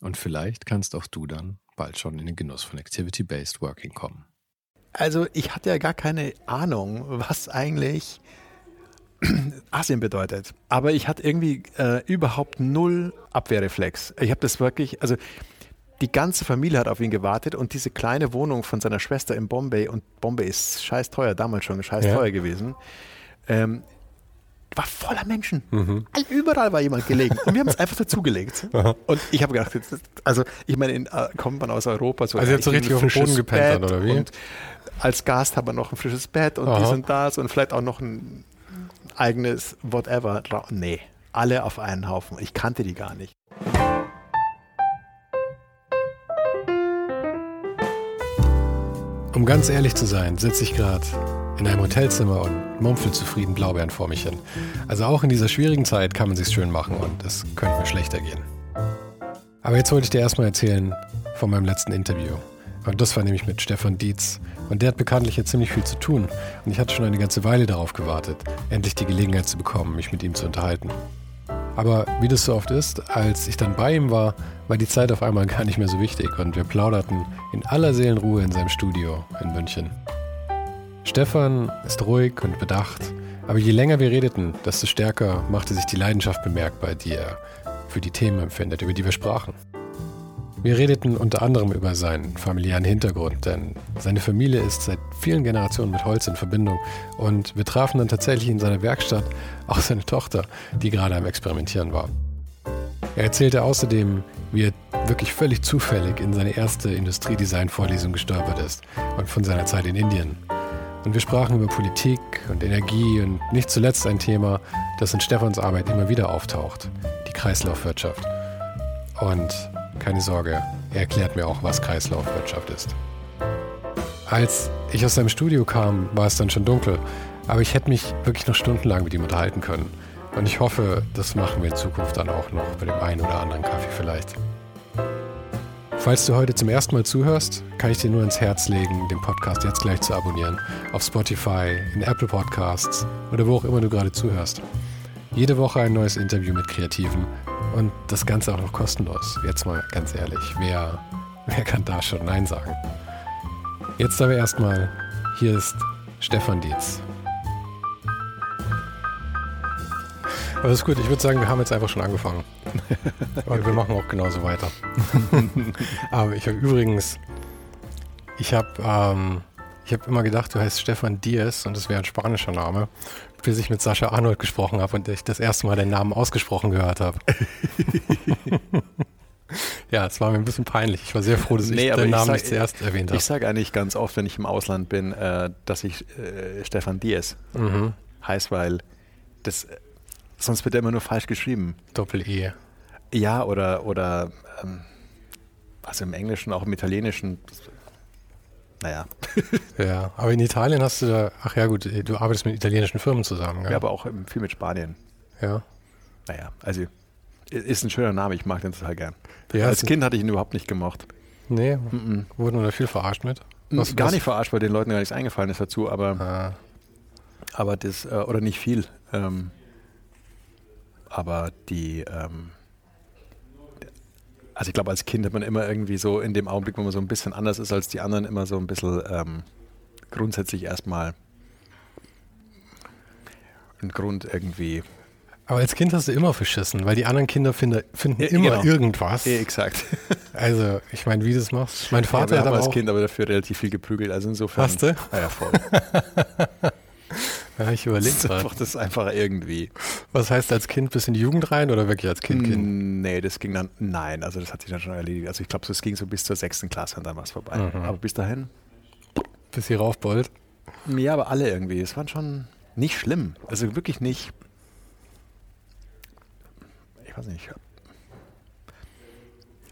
Und vielleicht kannst auch du dann bald schon in den Genuss von Activity-Based Working kommen. Also ich hatte ja gar keine Ahnung, was eigentlich Asien bedeutet. Aber ich hatte irgendwie äh, überhaupt null Abwehrreflex. Ich habe das wirklich, also die ganze Familie hat auf ihn gewartet und diese kleine Wohnung von seiner Schwester in Bombay, und Bombay ist scheiß teuer, damals schon scheiß teuer ja. gewesen, ähm, war voller Menschen. Mhm. Überall war jemand gelegen. Und wir haben es einfach dazugelegt. und ich habe gedacht, also ich meine, in, äh, kommt man aus Europa so. Also jetzt so richtig auf dem Boden gepennt oder wie? Und als Gast hat man noch ein frisches Bett und Aha. dies und das und vielleicht auch noch ein eigenes whatever. Nee, alle auf einen Haufen. Ich kannte die gar nicht. Um ganz ehrlich zu sein, sitze ich gerade in einem Hotelzimmer und mumpfel zufrieden Blaubeeren vor mich hin. Also auch in dieser schwierigen Zeit kann man sich's schön machen und es könnte mir schlechter gehen. Aber jetzt wollte ich dir erstmal erzählen von meinem letzten Interview. Und das war nämlich mit Stefan Dietz. Und der hat bekanntlich jetzt ziemlich viel zu tun. Und ich hatte schon eine ganze Weile darauf gewartet, endlich die Gelegenheit zu bekommen, mich mit ihm zu unterhalten. Aber wie das so oft ist, als ich dann bei ihm war, war die Zeit auf einmal gar nicht mehr so wichtig und wir plauderten in aller Seelenruhe in seinem Studio in München. Stefan ist ruhig und bedacht, aber je länger wir redeten, desto stärker machte sich die Leidenschaft bemerkbar, die er für die Themen empfindet, über die wir sprachen. Wir redeten unter anderem über seinen familiären Hintergrund, denn seine Familie ist seit vielen Generationen mit Holz in Verbindung und wir trafen dann tatsächlich in seiner Werkstatt auch seine Tochter, die gerade am Experimentieren war. Er erzählte außerdem, wie er wirklich völlig zufällig in seine erste Industriedesign-Vorlesung gestolpert ist und von seiner Zeit in Indien. Und wir sprachen über Politik und Energie und nicht zuletzt ein Thema, das in Stefans Arbeit immer wieder auftaucht, die Kreislaufwirtschaft. Und keine Sorge, er erklärt mir auch, was Kreislaufwirtschaft ist. Als ich aus seinem Studio kam, war es dann schon dunkel, aber ich hätte mich wirklich noch stundenlang mit ihm unterhalten können. Und ich hoffe, das machen wir in Zukunft dann auch noch bei dem einen oder anderen Kaffee vielleicht. Falls du heute zum ersten Mal zuhörst, kann ich dir nur ins Herz legen, den Podcast jetzt gleich zu abonnieren. Auf Spotify, in Apple Podcasts oder wo auch immer du gerade zuhörst. Jede Woche ein neues Interview mit Kreativen und das Ganze auch noch kostenlos. Jetzt mal ganz ehrlich, wer, wer kann da schon Nein sagen? Jetzt aber erstmal, hier ist Stefan Dietz. Aber das ist gut, ich würde sagen, wir haben jetzt einfach schon angefangen. Und wir machen auch genauso weiter. aber ich habe übrigens, ich habe ähm, ich habe immer gedacht, du heißt Stefan Diaz und das wäre ein spanischer Name, bis ich mit Sascha Arnold gesprochen habe und ich das erste Mal den Namen ausgesprochen gehört habe. ja, es war mir ein bisschen peinlich. Ich war sehr froh, dass nee, ich den Namen sag, nicht zuerst erwähnt habe. Ich sage eigentlich ganz oft, wenn ich im Ausland bin, äh, dass ich äh, Stefan Diaz mhm. heißt, weil das sonst wird er immer nur falsch geschrieben. Doppel-E. Ja, oder, oder ähm, also im Englischen, auch im Italienischen naja. ja, aber in Italien hast du da, ach ja gut, du arbeitest mit italienischen Firmen zusammen. Ja, ja aber auch viel mit Spanien. Ja. Naja, also ist ein schöner Name, ich mag den total gern. Ja, Als Kind hatte ich ihn überhaupt nicht gemocht. Nee, mm -mm. wurden da viel verarscht mit? Was, gar was? nicht verarscht, weil den Leuten gar nichts eingefallen ist dazu, aber, ah. aber das, äh, oder nicht viel. Ähm, aber die, ähm, also ich glaube, als Kind hat man immer irgendwie so in dem Augenblick, wo man so ein bisschen anders ist als die anderen, immer so ein bisschen ähm, grundsätzlich erstmal einen Grund irgendwie. Aber als Kind hast du immer verschissen, weil die anderen Kinder finden, finden Ja, immer genau. irgendwas. Ja, exakt. Also, ich meine, wie du das machst. Mein Ja, Vater wir hat aber als Kind aber dafür relativ viel geprügelt. Also insofern. Hast du? Ja, ja voll. ja, ich überlege gerade. das ist einfach irgendwie. Was heißt als Kind bis in die Jugend rein oder wirklich als Kind, Kind? Nee, das ging dann. Nein, also das hat sich dann schon erledigt. Also ich glaube, das ging so bis zur sechsten Klasse und dann war es vorbei. Mhm. Aber bis dahin. Bis hier raufbollt? Ja, aber alle irgendwie. Es waren schon nicht schlimm. Also wirklich nicht. Ich weiß nicht.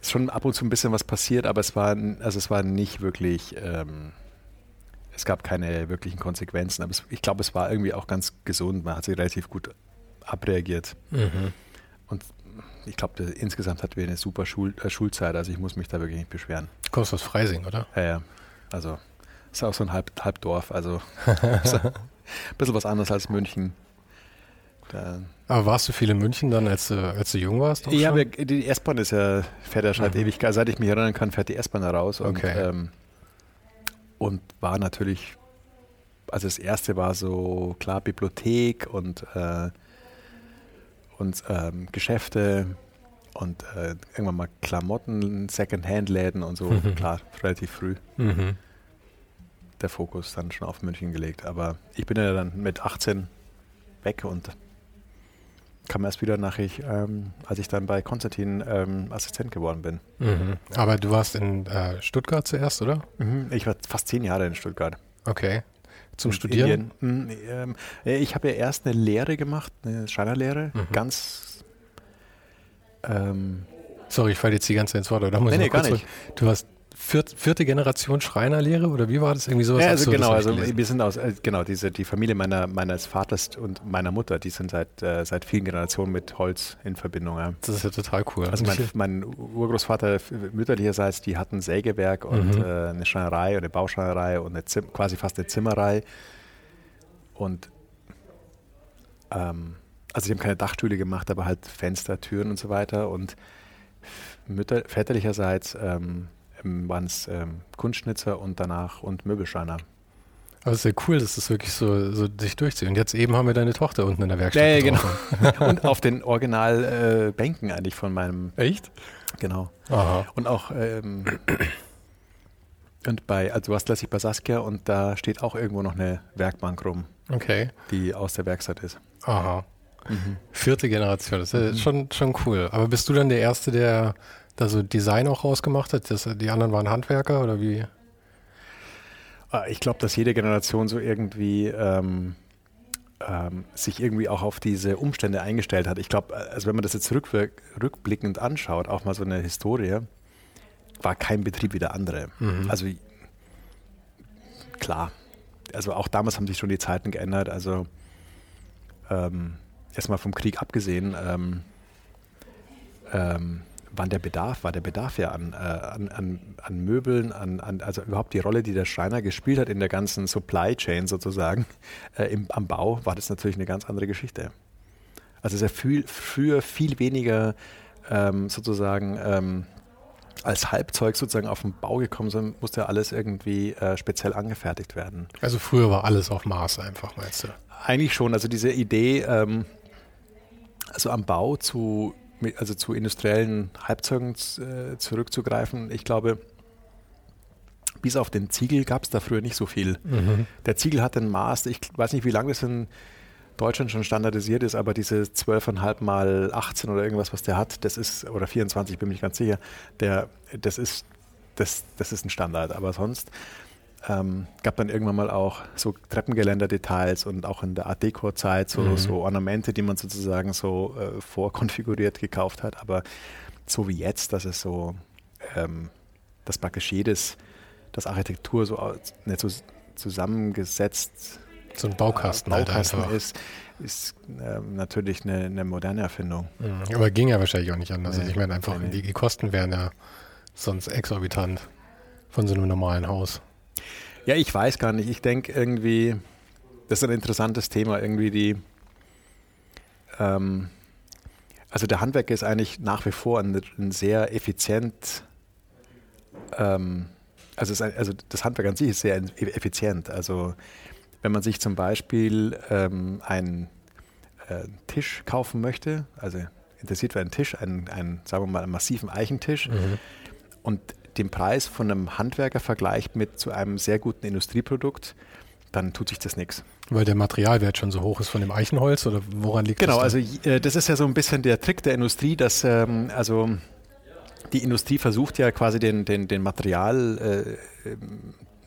Ist schon ab und zu ein bisschen was passiert, aber es war, also es war nicht wirklich. Ähm, es gab keine wirklichen Konsequenzen. Aber es, ich glaube, es war irgendwie auch ganz gesund. Man hat sich relativ gut abreagiert. Mhm. Und ich glaube, insgesamt hatten wir eine super Schul äh, Schulzeit. Also ich muss mich da wirklich nicht beschweren. Du kommst aus Freising, oder? Ja, ja. Also ist auch so ein Halb Halbdorf. Also ein bisschen was anderes als München. Da, Aber warst du viel in München dann, als du, als du jung warst? ja, aber die S-Bahn ist ja, fährt ja schon Mhm. ewig. Seit ich mich erinnern kann, fährt die S-Bahn da raus. Und, Okay. ähm, und war natürlich, also das erste war so, klar, Bibliothek und, äh, und ähm, Geschäfte und äh, irgendwann mal Klamotten, Second-Hand-Läden und so. Mhm. Klar, relativ früh Mhm. der Fokus dann schon auf München gelegt. Aber ich bin ja dann mit 18 weg und kam erst wieder nach ich, ähm, als ich dann bei Konstantin ähm, Assistent geworden bin. Mhm. Aber du warst in äh, Stuttgart zuerst, oder? Ich war fast zehn Jahre in Stuttgart. Okay. Zum In Studieren? Indien. Mhm, ähm, äh, ich habe ja erst eine Lehre gemacht, eine Schreinerlehre, Mhm. ganz ähm, Sorry, ich falle jetzt die ganze Zeit ins Wort, oder? Muss Nee, nee, gar nicht. zurück- Du warst viert, vierte Generation Schreinerlehre oder wie war das? Irgendwie ja, also Absurdes genau, hab ich also wir sind aus, äh, genau, diese, die Familie meiner, meines Vaters und meiner Mutter, die sind seit, äh, seit vielen Generationen mit Holz in Verbindung. Ja. Das ist ja total cool. Also mein, mein Urgroßvater mütterlicherseits, die hatten Sägewerk und Mhm. äh, eine Schreinerei und eine Bauschreinerei und eine Zim quasi fast eine Zimmerei. Und ähm, also die haben keine Dachstühle gemacht, aber halt Fenster, Türen und so weiter. Und mütter, väterlicherseits ähm, waren es ähm, Kunstschnitzer und danach und Möbelschreiner. Aber es ist ja cool, dass das wirklich so, so sich durchzieht. Und jetzt eben haben wir deine Tochter unten in der Werkstatt. Ja, genau. und auf den Original äh, eigentlich von meinem, Echt? genau. Aha. Und auch ähm, und bei, also du warst letztlich bei Saskia und da steht auch irgendwo noch eine Werkbank rum, Okay. die aus der Werkstatt ist. Aha. Vierte Generation, das ist ja schon, schon cool. Aber bist du dann der Erste, der da so Design auch rausgemacht hat? Das, die anderen waren Handwerker oder wie? Ah, Ich glaube, dass jede Generation so irgendwie ähm, ähm, sich irgendwie auch auf diese Umstände eingestellt hat. Ich glaube, also wenn man das jetzt rückblickend anschaut, auch mal so eine Historie, war kein Betrieb wie der andere. Mhm. Also klar, also auch damals haben sich schon die Zeiten geändert. Also ähm, erstmal vom Krieg abgesehen, ähm, ähm, wann der Bedarf war. Der Bedarf ja an, äh, an, an, an Möbeln, an, an, also überhaupt die Rolle, die der Schreiner gespielt hat in der ganzen Supply Chain sozusagen äh, im, am Bau, war das natürlich eine ganz andere Geschichte. Also es ist ja viel, früher viel weniger ähm, sozusagen ähm, als Halbzeug sozusagen auf den Bau gekommen sind, musste ja alles irgendwie äh, speziell angefertigt werden. Also früher war alles auf Maß einfach, meinst du? Eigentlich schon. Also diese Idee, ähm, also am Bau zu, also zu industriellen Halbzeugen äh, zurückzugreifen, ich glaube, bis auf den Ziegel gab es da früher nicht so viel. Mhm. Der Ziegel hat ein Maß, ich weiß nicht, wie lange das in Deutschland schon standardisiert ist, aber diese 12,5 mal 18 oder irgendwas, was der hat, das ist, oder 24, bin nicht ganz sicher, der, das ist, das, das ist ein Standard. Aber sonst ähm, gab dann irgendwann mal auch so Treppengeländer-Details und auch in der Art Deco-Zeit so, Mhm. so Ornamente, die man sozusagen so äh, vorkonfiguriert gekauft hat. Aber so wie jetzt, dass es so, ähm, dass praktisch jedes, dass Architektur so nicht so zusammengesetzt So ein Baukasten, halt Baukasten einfach. ist, ist ähm, natürlich eine, eine moderne Erfindung. Mhm. Aber ging ja wahrscheinlich auch nicht anders. Nee, Also ich meine einfach, nee. Die, die Kosten wären ja sonst exorbitant von so einem normalen Haus. Ja, ich weiß gar nicht. Ich denke irgendwie, das ist ein interessantes Thema, irgendwie die, ähm, also der Handwerker ist eigentlich nach wie vor ein, ein sehr effizient, ähm, also, es also das Handwerk an sich ist sehr effizient. Also wenn man sich zum Beispiel ähm, ein äh, Tisch kaufen möchte, also interessiert für einen Tisch, einen, einen, sagen wir mal, einen massiven Eichentisch mhm. und den Preis von einem Handwerker vergleicht mit zu einem sehr guten Industrieprodukt, dann tut sich das nichts. Weil der Materialwert schon so hoch ist von dem Eichenholz oder woran liegt genau, das? Genau, also äh, das ist ja so ein bisschen der Trick der Industrie, dass ähm, also die Industrie versucht ja quasi den, den, den Material äh,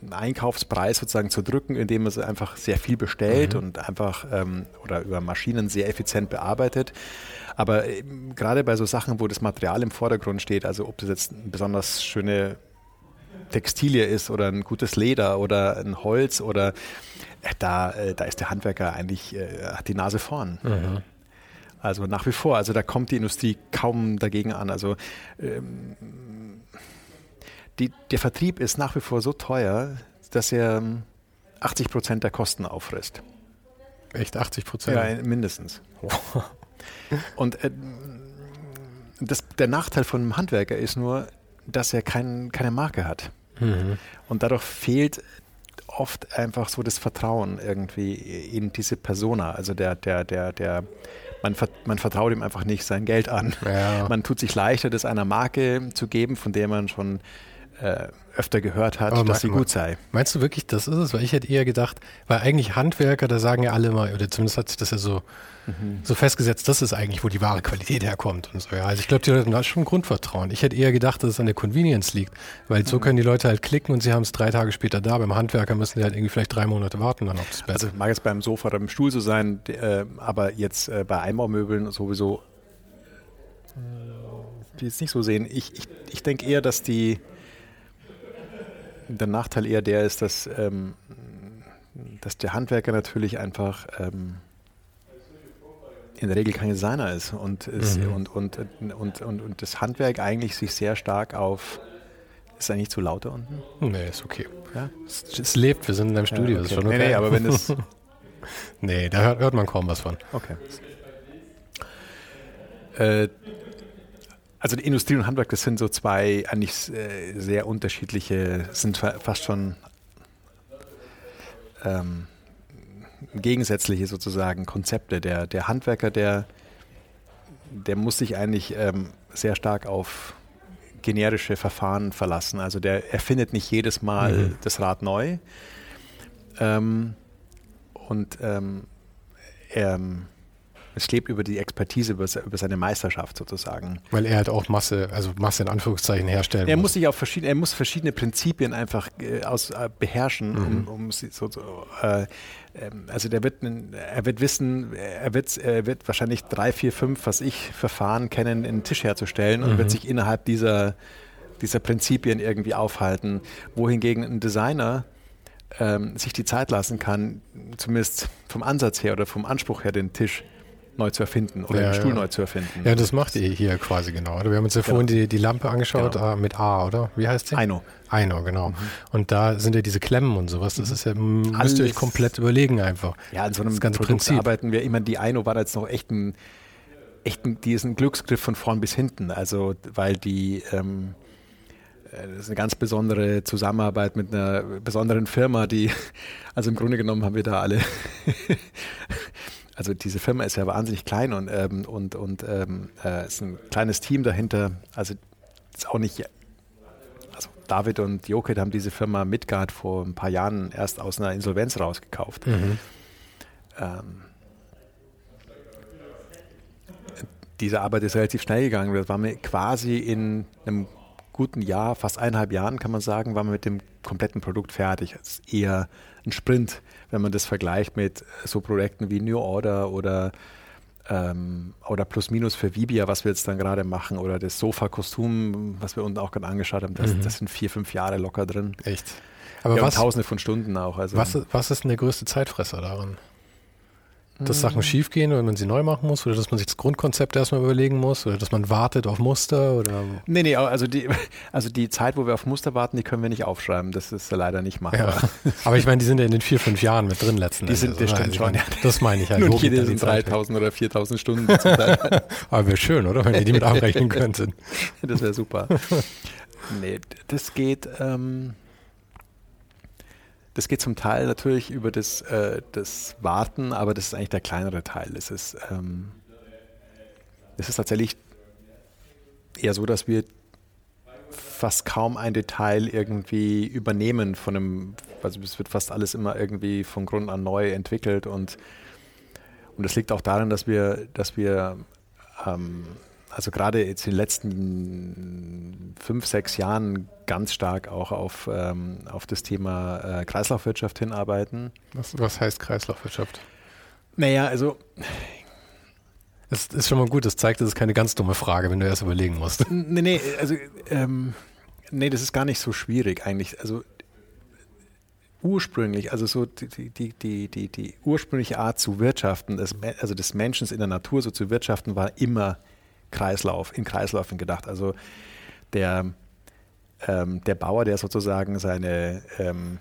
Einkaufspreis sozusagen zu drücken, indem es einfach sehr viel bestellt mhm. und einfach ähm, oder über Maschinen sehr effizient bearbeitet. Aber äh, gerade bei so Sachen, wo das Material im Vordergrund steht, also ob das jetzt eine besonders schöne Textilie ist oder ein gutes Leder oder ein Holz oder äh, da, äh, da ist der Handwerker eigentlich, hat die Nase vorn. Mhm. Also nach wie vor, also da kommt die Industrie kaum dagegen an. Also ähm, die, der Vertrieb ist nach wie vor so teuer, dass er 80 ähm, Prozent der Kosten auffrisst. Echt 80 Prozent? Ja, mindestens. Und äh, das, der Nachteil von einem Handwerker ist nur, dass er kein, keine Marke hat. Mhm. Und dadurch fehlt oft einfach so das Vertrauen irgendwie in diese Persona. Also der, der, der, der, man, man vertraut ihm einfach nicht sein Geld an. Ja. Man tut sich leichter, das einer Marke zu geben, von der man schon äh, öfter gehört hat, Aber dass sie gut sei. Meinst du wirklich, das ist es? Weil ich hätte eher gedacht, weil eigentlich Handwerker, da sagen ja alle immer, oder zumindest hat sich das ja so, mhm. so festgesetzt, das ist eigentlich, wo die wahre Qualität herkommt und so. Ja. Also ich glaube, die Leute haben schon Grundvertrauen. Ich hätte eher gedacht, dass es an der Convenience liegt, weil mhm. so können die Leute halt klicken und sie haben es drei Tage später da. Beim Handwerker müssen die halt irgendwie vielleicht drei Monate warten dann auf das Bett. Also mag es beim Sofa oder beim Stuhl so sein, äh, aber jetzt äh, bei Einbaumöbeln sowieso die jetzt nicht so sehen. Ich, ich, ich denke eher, dass die der Nachteil eher der ist, dass, ähm, dass der Handwerker natürlich einfach ähm, in der Regel kein Designer ist und, ist mhm. und, und, und, und, und das Handwerk eigentlich sich sehr stark auf ist eigentlich zu laut da unten? Nee, ist okay. Ja? Es, es, lebt, wir sind in einem Studio, ja, okay. ist schon okay. Nee, nee, aber wenn es. nee, da hört, hört, man kaum was von. Okay. Äh, also die Industrie und Handwerk, das sind so zwei eigentlich äh, sehr unterschiedliche, sind fast schon ähm, gegensätzliche sozusagen Konzepte. Der, der Handwerker, der, der muss sich eigentlich ähm, sehr stark auf generische Verfahren verlassen. Also der erfindet nicht jedes Mal mhm. das Rad neu. Ähm, und ähm, er es lebt über die Expertise, über, über, seine Meisterschaft sozusagen. Weil er halt auch Masse, also Masse in Anführungszeichen herstellen er muss. muss sich auf verschiedene, er muss verschiedene Prinzipien einfach äh, aus, äh, beherrschen, mhm. um, um so, so äh, ähm, also der wird, er wird wissen, er wird, er wird wahrscheinlich drei, vier, fünf, was ich, Verfahren kennen, einen Tisch herzustellen und mhm. wird sich innerhalb dieser, dieser Prinzipien irgendwie aufhalten. Wohingegen ein Designer ähm, sich die Zeit lassen kann, zumindest vom Ansatz her oder vom Anspruch her, den Tisch neu zu erfinden oder ja, den Stuhl ja. neu zu erfinden. Ja, das macht ihr hier quasi genau. Wir haben uns ja genau. vorhin die, die Lampe angeschaut genau. mit A, oder? Wie heißt sie? Eino. Eino, genau. Mhm. Und da sind ja diese Klemmen und sowas. Das mhm. ist ja, müsst Alles. ihr euch komplett überlegen einfach. Ja, an so einem das ganze Produkt Prinzip. arbeiten wir immer. Die Eino war jetzt noch echt ein, echt ein, die ist ein Glücksgriff von vorn bis hinten. Also, weil die, ähm, äh, das ist eine ganz besondere Zusammenarbeit mit einer besonderen Firma, die, also im Grunde genommen haben wir da alle also diese Firma ist ja wahnsinnig klein und, ähm, und, und ähm, äh, ist ein kleines Team dahinter. Also ist auch nicht. Also David und Joket haben diese Firma Midgard vor ein paar Jahren erst aus einer Insolvenz rausgekauft. Mhm. Ähm, diese Arbeit ist relativ schnell gegangen. Das war mir quasi in einem guten Jahr, fast eineinhalb Jahren, kann man sagen, waren wir mit dem kompletten Produkt fertig. Es ist eher ein Sprint, wenn man das vergleicht mit so Projekten wie New Order oder, ähm, oder Plus Minus für Vibia, was wir jetzt dann gerade machen, oder das Sofa-Kostüm, was wir unten auch gerade angeschaut haben. Das, mhm. das, sind vier, fünf Jahre locker drin. Echt? Aber ja, was, tausende von Stunden auch. Also. Was, was ist denn der größte Zeitfresser daran? Dass Sachen schiefgehen oder man sie neu machen muss oder dass man sich das Grundkonzept erstmal überlegen muss oder dass man wartet auf Muster oder Nee, nee, also die, also die Zeit, wo wir auf Muster warten, die können wir nicht aufschreiben. Das ist leider nicht machbar. Ja. Aber ich meine, die sind ja in den vier, fünf Jahren mit drin letzten Die sind, das stimmt schon. Meine, das meine ich halt. Nur jede sind 3000 oder 4000 Stunden. Aber wäre schön, oder? Wenn ihr die mit abrechnen könnten. das wäre super. Nee, das geht... Ähm, das geht zum Teil natürlich über das, äh, das Warten, aber das ist eigentlich der kleinere Teil. Es ist, ähm, ist tatsächlich eher so, dass wir fast kaum ein Detail irgendwie übernehmen von einem, also es wird fast alles immer irgendwie von Grund an neu entwickelt und, und das liegt auch daran, dass wir, dass wir ähm, also gerade jetzt in den letzten fünf, sechs Jahren ganz stark auch auf, ähm, auf das Thema äh, Kreislaufwirtschaft hinarbeiten. Was, was heißt Kreislaufwirtschaft? Naja, also das ist schon mal gut, das zeigt, das ist keine ganz dumme Frage, wenn du erst überlegen musst. Nee, nee, also ähm, nee, das ist gar nicht so schwierig eigentlich. Also ursprünglich, also so die, die, die, die, die ursprüngliche Art zu wirtschaften, des, also des Menschen in der Natur so zu wirtschaften, war immer Kreislauf, in Kreislaufen gedacht. Also der, ähm, der Bauer, der sozusagen seine ähm,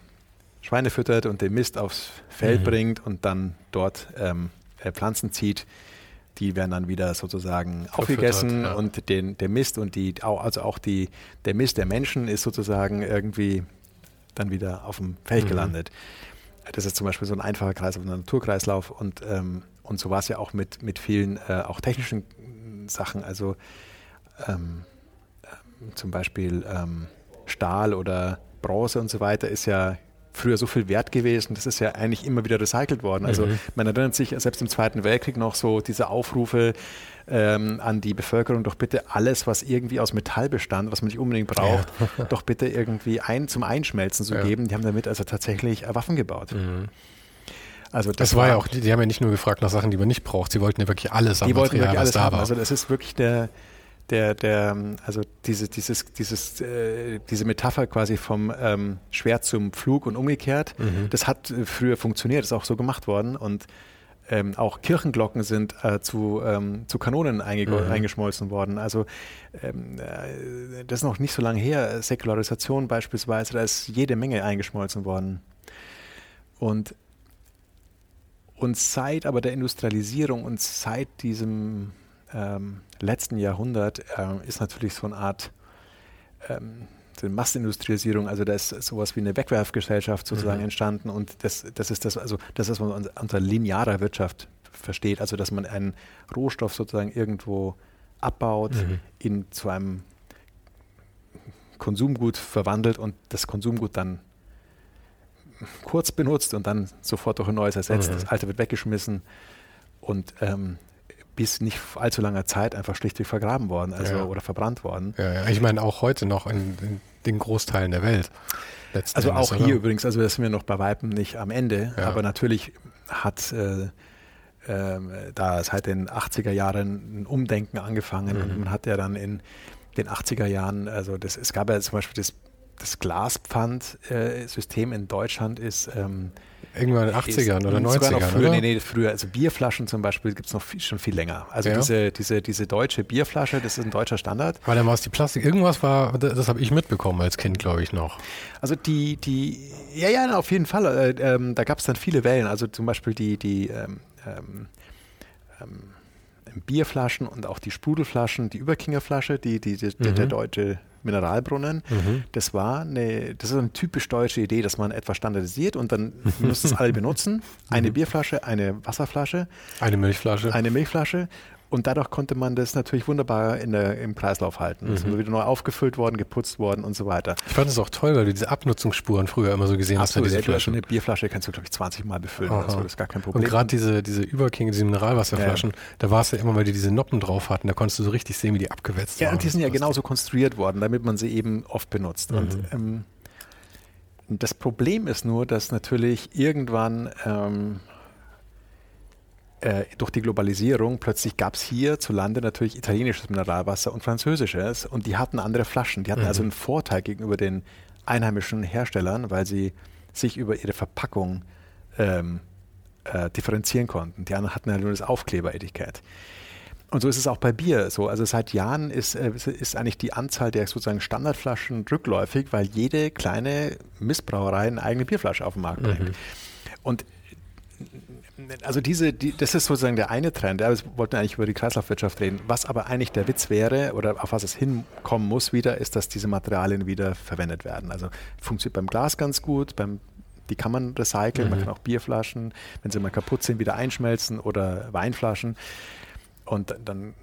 Schweine füttert und den Mist aufs Feld mhm. bringt und dann dort ähm, äh, Pflanzen zieht, die werden dann wieder sozusagen aufgegessen ja. und den, der Mist und die, also auch die, der Mist der Menschen ist sozusagen irgendwie dann wieder auf dem Feld mhm. gelandet. Das ist zum Beispiel so ein einfacher Kreislauf, ein Naturkreislauf und, ähm, und so war es ja auch mit, mit vielen äh, auch technischen Sachen, also ähm, äh, zum Beispiel ähm, Stahl oder Bronze und so weiter ist ja früher so viel wert gewesen. Das ist ja eigentlich immer wieder recycelt worden. Also mhm. man erinnert sich selbst im Zweiten Weltkrieg noch so diese Aufrufe ähm, an die Bevölkerung, doch bitte alles, was irgendwie aus Metall bestand, was man nicht unbedingt braucht, ja. doch bitte irgendwie ein, zum Einschmelzen zu ja. geben. Die haben damit also tatsächlich äh, Waffen gebaut. Mhm. Also das, das war ja auch, die, die, haben ja nicht nur gefragt nach Sachen, die man nicht braucht, sie wollten ja wirklich alles am Die wollten Material, wirklich alles haben. War. Also das ist wirklich der, der, der, also diese, dieses, dieses, äh, diese Metapher quasi vom ähm, Schwert zum Flug und umgekehrt, mhm. das hat äh, früher funktioniert, ist auch so gemacht worden und ähm, auch Kirchenglocken sind äh, zu, ähm, zu Kanonen mhm. eingeschmolzen worden. Also ähm, äh, das ist noch nicht so lange her. Säkularisation beispielsweise, da ist jede Menge eingeschmolzen worden. Und, und seit aber der Industrialisierung und seit diesem ähm, letzten Jahrhundert äh, ist natürlich so eine Art ähm, Massenindustrialisierung, also da ist sowas wie eine Wegwerfgesellschaft sozusagen mhm. entstanden und das, das ist das, also das, was man unter linearer Wirtschaft versteht, also dass man einen Rohstoff sozusagen irgendwo abbaut, mhm. ihn zu einem Konsumgut verwandelt und das Konsumgut dann kurz benutzt und dann sofort durch ein neues ersetzt. Mhm. Das alte wird weggeschmissen und ähm, bis nicht allzu langer Zeit einfach schlichtweg vergraben worden, also ja. oder verbrannt worden. Ja, ja. ich meine auch heute noch in, in den Großteilen der Welt. Also auch hier oder? übrigens, also das sind wir noch bei Weitem nicht am Ende, aber natürlich hat äh, äh, da seit den 80er Jahren ein Umdenken angefangen mhm. und man hat ja dann in den 80er Jahren, also das, es gab ja zum Beispiel das, das Glaspfand-System in Deutschland ist ähm, Irgendwann in den 80ern oder 90ern, noch früher, oder? Nee, nee, früher. Also Bierflaschen zum Beispiel gibt es noch viel, schon viel länger. Also ja. diese, diese, diese deutsche Bierflasche, das ist ein deutscher Standard. War dann war es die Plastik. Irgendwas war, das habe ich mitbekommen als Kind, glaube ich, noch. Also die, die, ja, ja, auf jeden Fall. Äh, ähm, da gab es dann viele Wellen. Also zum Beispiel die, die ähm, ähm, ähm Bierflaschen und auch die Sprudelflaschen, die Überkingerflasche, die, die, die mhm. der deutsche Mineralbrunnen. Mhm. Das war eine, das ist eine typisch deutsche Idee, dass man etwas standardisiert und dann müssen es alle benutzen. Eine mhm. Bierflasche, eine Wasserflasche, eine Milchflasche, eine Milchflasche und dadurch konnte man das natürlich wunderbar in der, im Kreislauf halten. Mhm. Es ist wieder neu aufgefüllt worden, geputzt worden und so weiter. Ich fand es auch toll, weil du diese Abnutzungsspuren früher immer so gesehen Absolut, hast. Diese Eine Bierflasche kannst du, glaube ich, 20 Mal befüllen. Also das ist gar kein Problem. Und gerade diese, diese Überkinge, diese Mineralwasserflaschen, ja. da war es ja immer, weil die diese Noppen drauf hatten, da konntest du so richtig sehen, wie die abgewetzt ja, waren. Ja, und die sind ja genauso konstruiert worden, damit man sie eben oft benutzt. Mhm. Und ähm, das Problem ist nur, dass natürlich irgendwann ähm, äh, durch die Globalisierung plötzlich gab es hier zu Lande natürlich italienisches Mineralwasser und französisches und die hatten andere Flaschen. Die hatten also mhm. also einen Vorteil gegenüber den einheimischen Herstellern, weil sie sich über ihre Verpackung ähm, äh, differenzieren konnten. Die anderen hatten ja nur das Aufkleberetikett. Und so ist es auch bei Bier so. Also seit Jahren ist, äh, ist eigentlich die Anzahl der sozusagen Standardflaschen rückläufig, weil jede kleine Missbrauerei eine eigene Bierflasche auf den Markt bringt. Mhm. Und also diese, die, das ist sozusagen der eine Trend. Ja, wir wollten eigentlich über die Kreislaufwirtschaft reden. Was aber eigentlich der Witz wäre oder auf was es hinkommen muss wieder, ist, dass diese Materialien wieder verwendet werden. Also funktioniert beim Glas ganz gut, beim Die kann man recyceln. Mhm. Man kann auch Bierflaschen, wenn sie mal kaputt sind, wieder einschmelzen oder Weinflaschen. Und dann,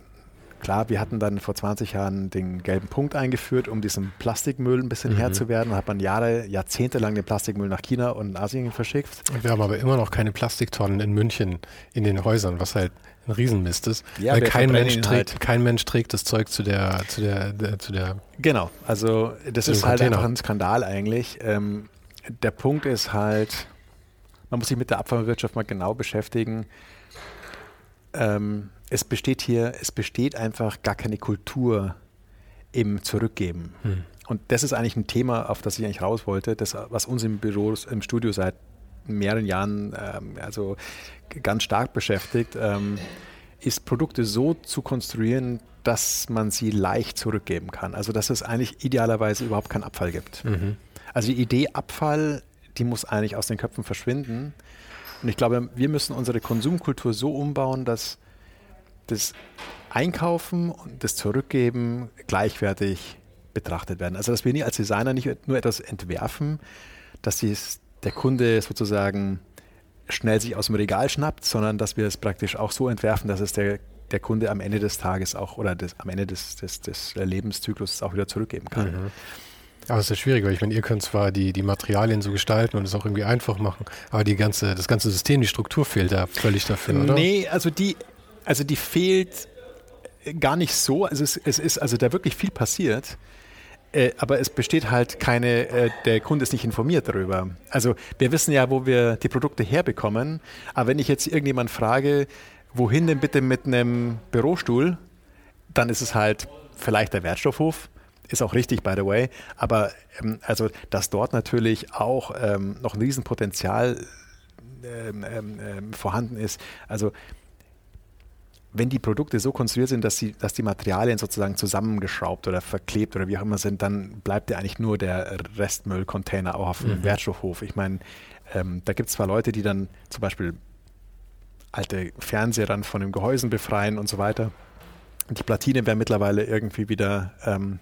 klar, wir hatten dann vor 20 Jahren den gelben Punkt eingeführt, um diesem Plastikmüll ein bisschen Mhm. Herr zu werden. Da hat man Jahre, Jahrzehnte lang den Plastikmüll nach China und Asien verschickt. Wir haben aber immer noch keine Plastiktonnen in München in den Häusern, was halt ein Riesenmist ist. Ja, weil kein Mensch, trägt, halt. kein Mensch trägt das Zeug zu der, zu der, der zu der Genau, also das ist halt Container. einfach ein Skandal eigentlich. Ähm, der Punkt ist halt, man muss sich mit der Abfallwirtschaft mal genau beschäftigen. Ähm, es besteht hier, es besteht einfach gar keine Kultur im Zurückgeben. Hm. Und das ist eigentlich ein Thema, auf das ich eigentlich raus wollte, das, was uns im Büro, im Studio seit mehreren Jahren ähm, also ganz stark beschäftigt, ähm, ist Produkte so zu konstruieren, dass man sie leicht zurückgeben kann. Also dass es eigentlich idealerweise überhaupt keinen Abfall gibt. Mhm. Also die Idee Abfall, die muss eigentlich aus den Köpfen verschwinden. Und ich glaube, wir müssen unsere Konsumkultur so umbauen, dass das Einkaufen und das Zurückgeben gleichwertig betrachtet werden. Also dass wir als Designer nicht nur etwas entwerfen, dass dies, der Kunde sozusagen schnell sich aus dem Regal schnappt, sondern dass wir es praktisch auch so entwerfen, dass es der, der Kunde am Ende des Tages auch oder des, am Ende des, des, des Lebenszyklus auch wieder zurückgeben kann. Mhm. Aber es ist ja schwierig, weil ich meine, ihr könnt zwar die, die Materialien so gestalten und es auch irgendwie einfach machen, aber die ganze, das ganze System, die Struktur fehlt da völlig dafür, oder? Nee, also die, also die fehlt gar nicht so. Also es, es ist also da wirklich viel passiert. Äh, aber es besteht halt keine, äh, der Kunde ist nicht informiert darüber. Also wir wissen ja, wo wir die Produkte herbekommen. Aber wenn ich jetzt irgendjemand frage, wohin denn bitte mit einem Bürostuhl, dann ist es halt vielleicht der Wertstoffhof. Ist auch richtig, by the way. Aber ähm, also, dass dort natürlich auch ähm, noch ein Riesenpotenzial ähm, ähm, ähm, vorhanden ist. Also wenn die Produkte so konstruiert sind, dass, sie, dass die Materialien sozusagen zusammengeschraubt oder verklebt oder wie auch immer sind, dann bleibt ja eigentlich nur der Restmüllcontainer auch auf dem Mhm. Wertstoffhof. Ich meine, ähm, da gibt es zwar Leute, die dann zum Beispiel alte Fernseher dann von den Gehäusen befreien und so weiter. Die Platine werden mittlerweile irgendwie wieder ähm,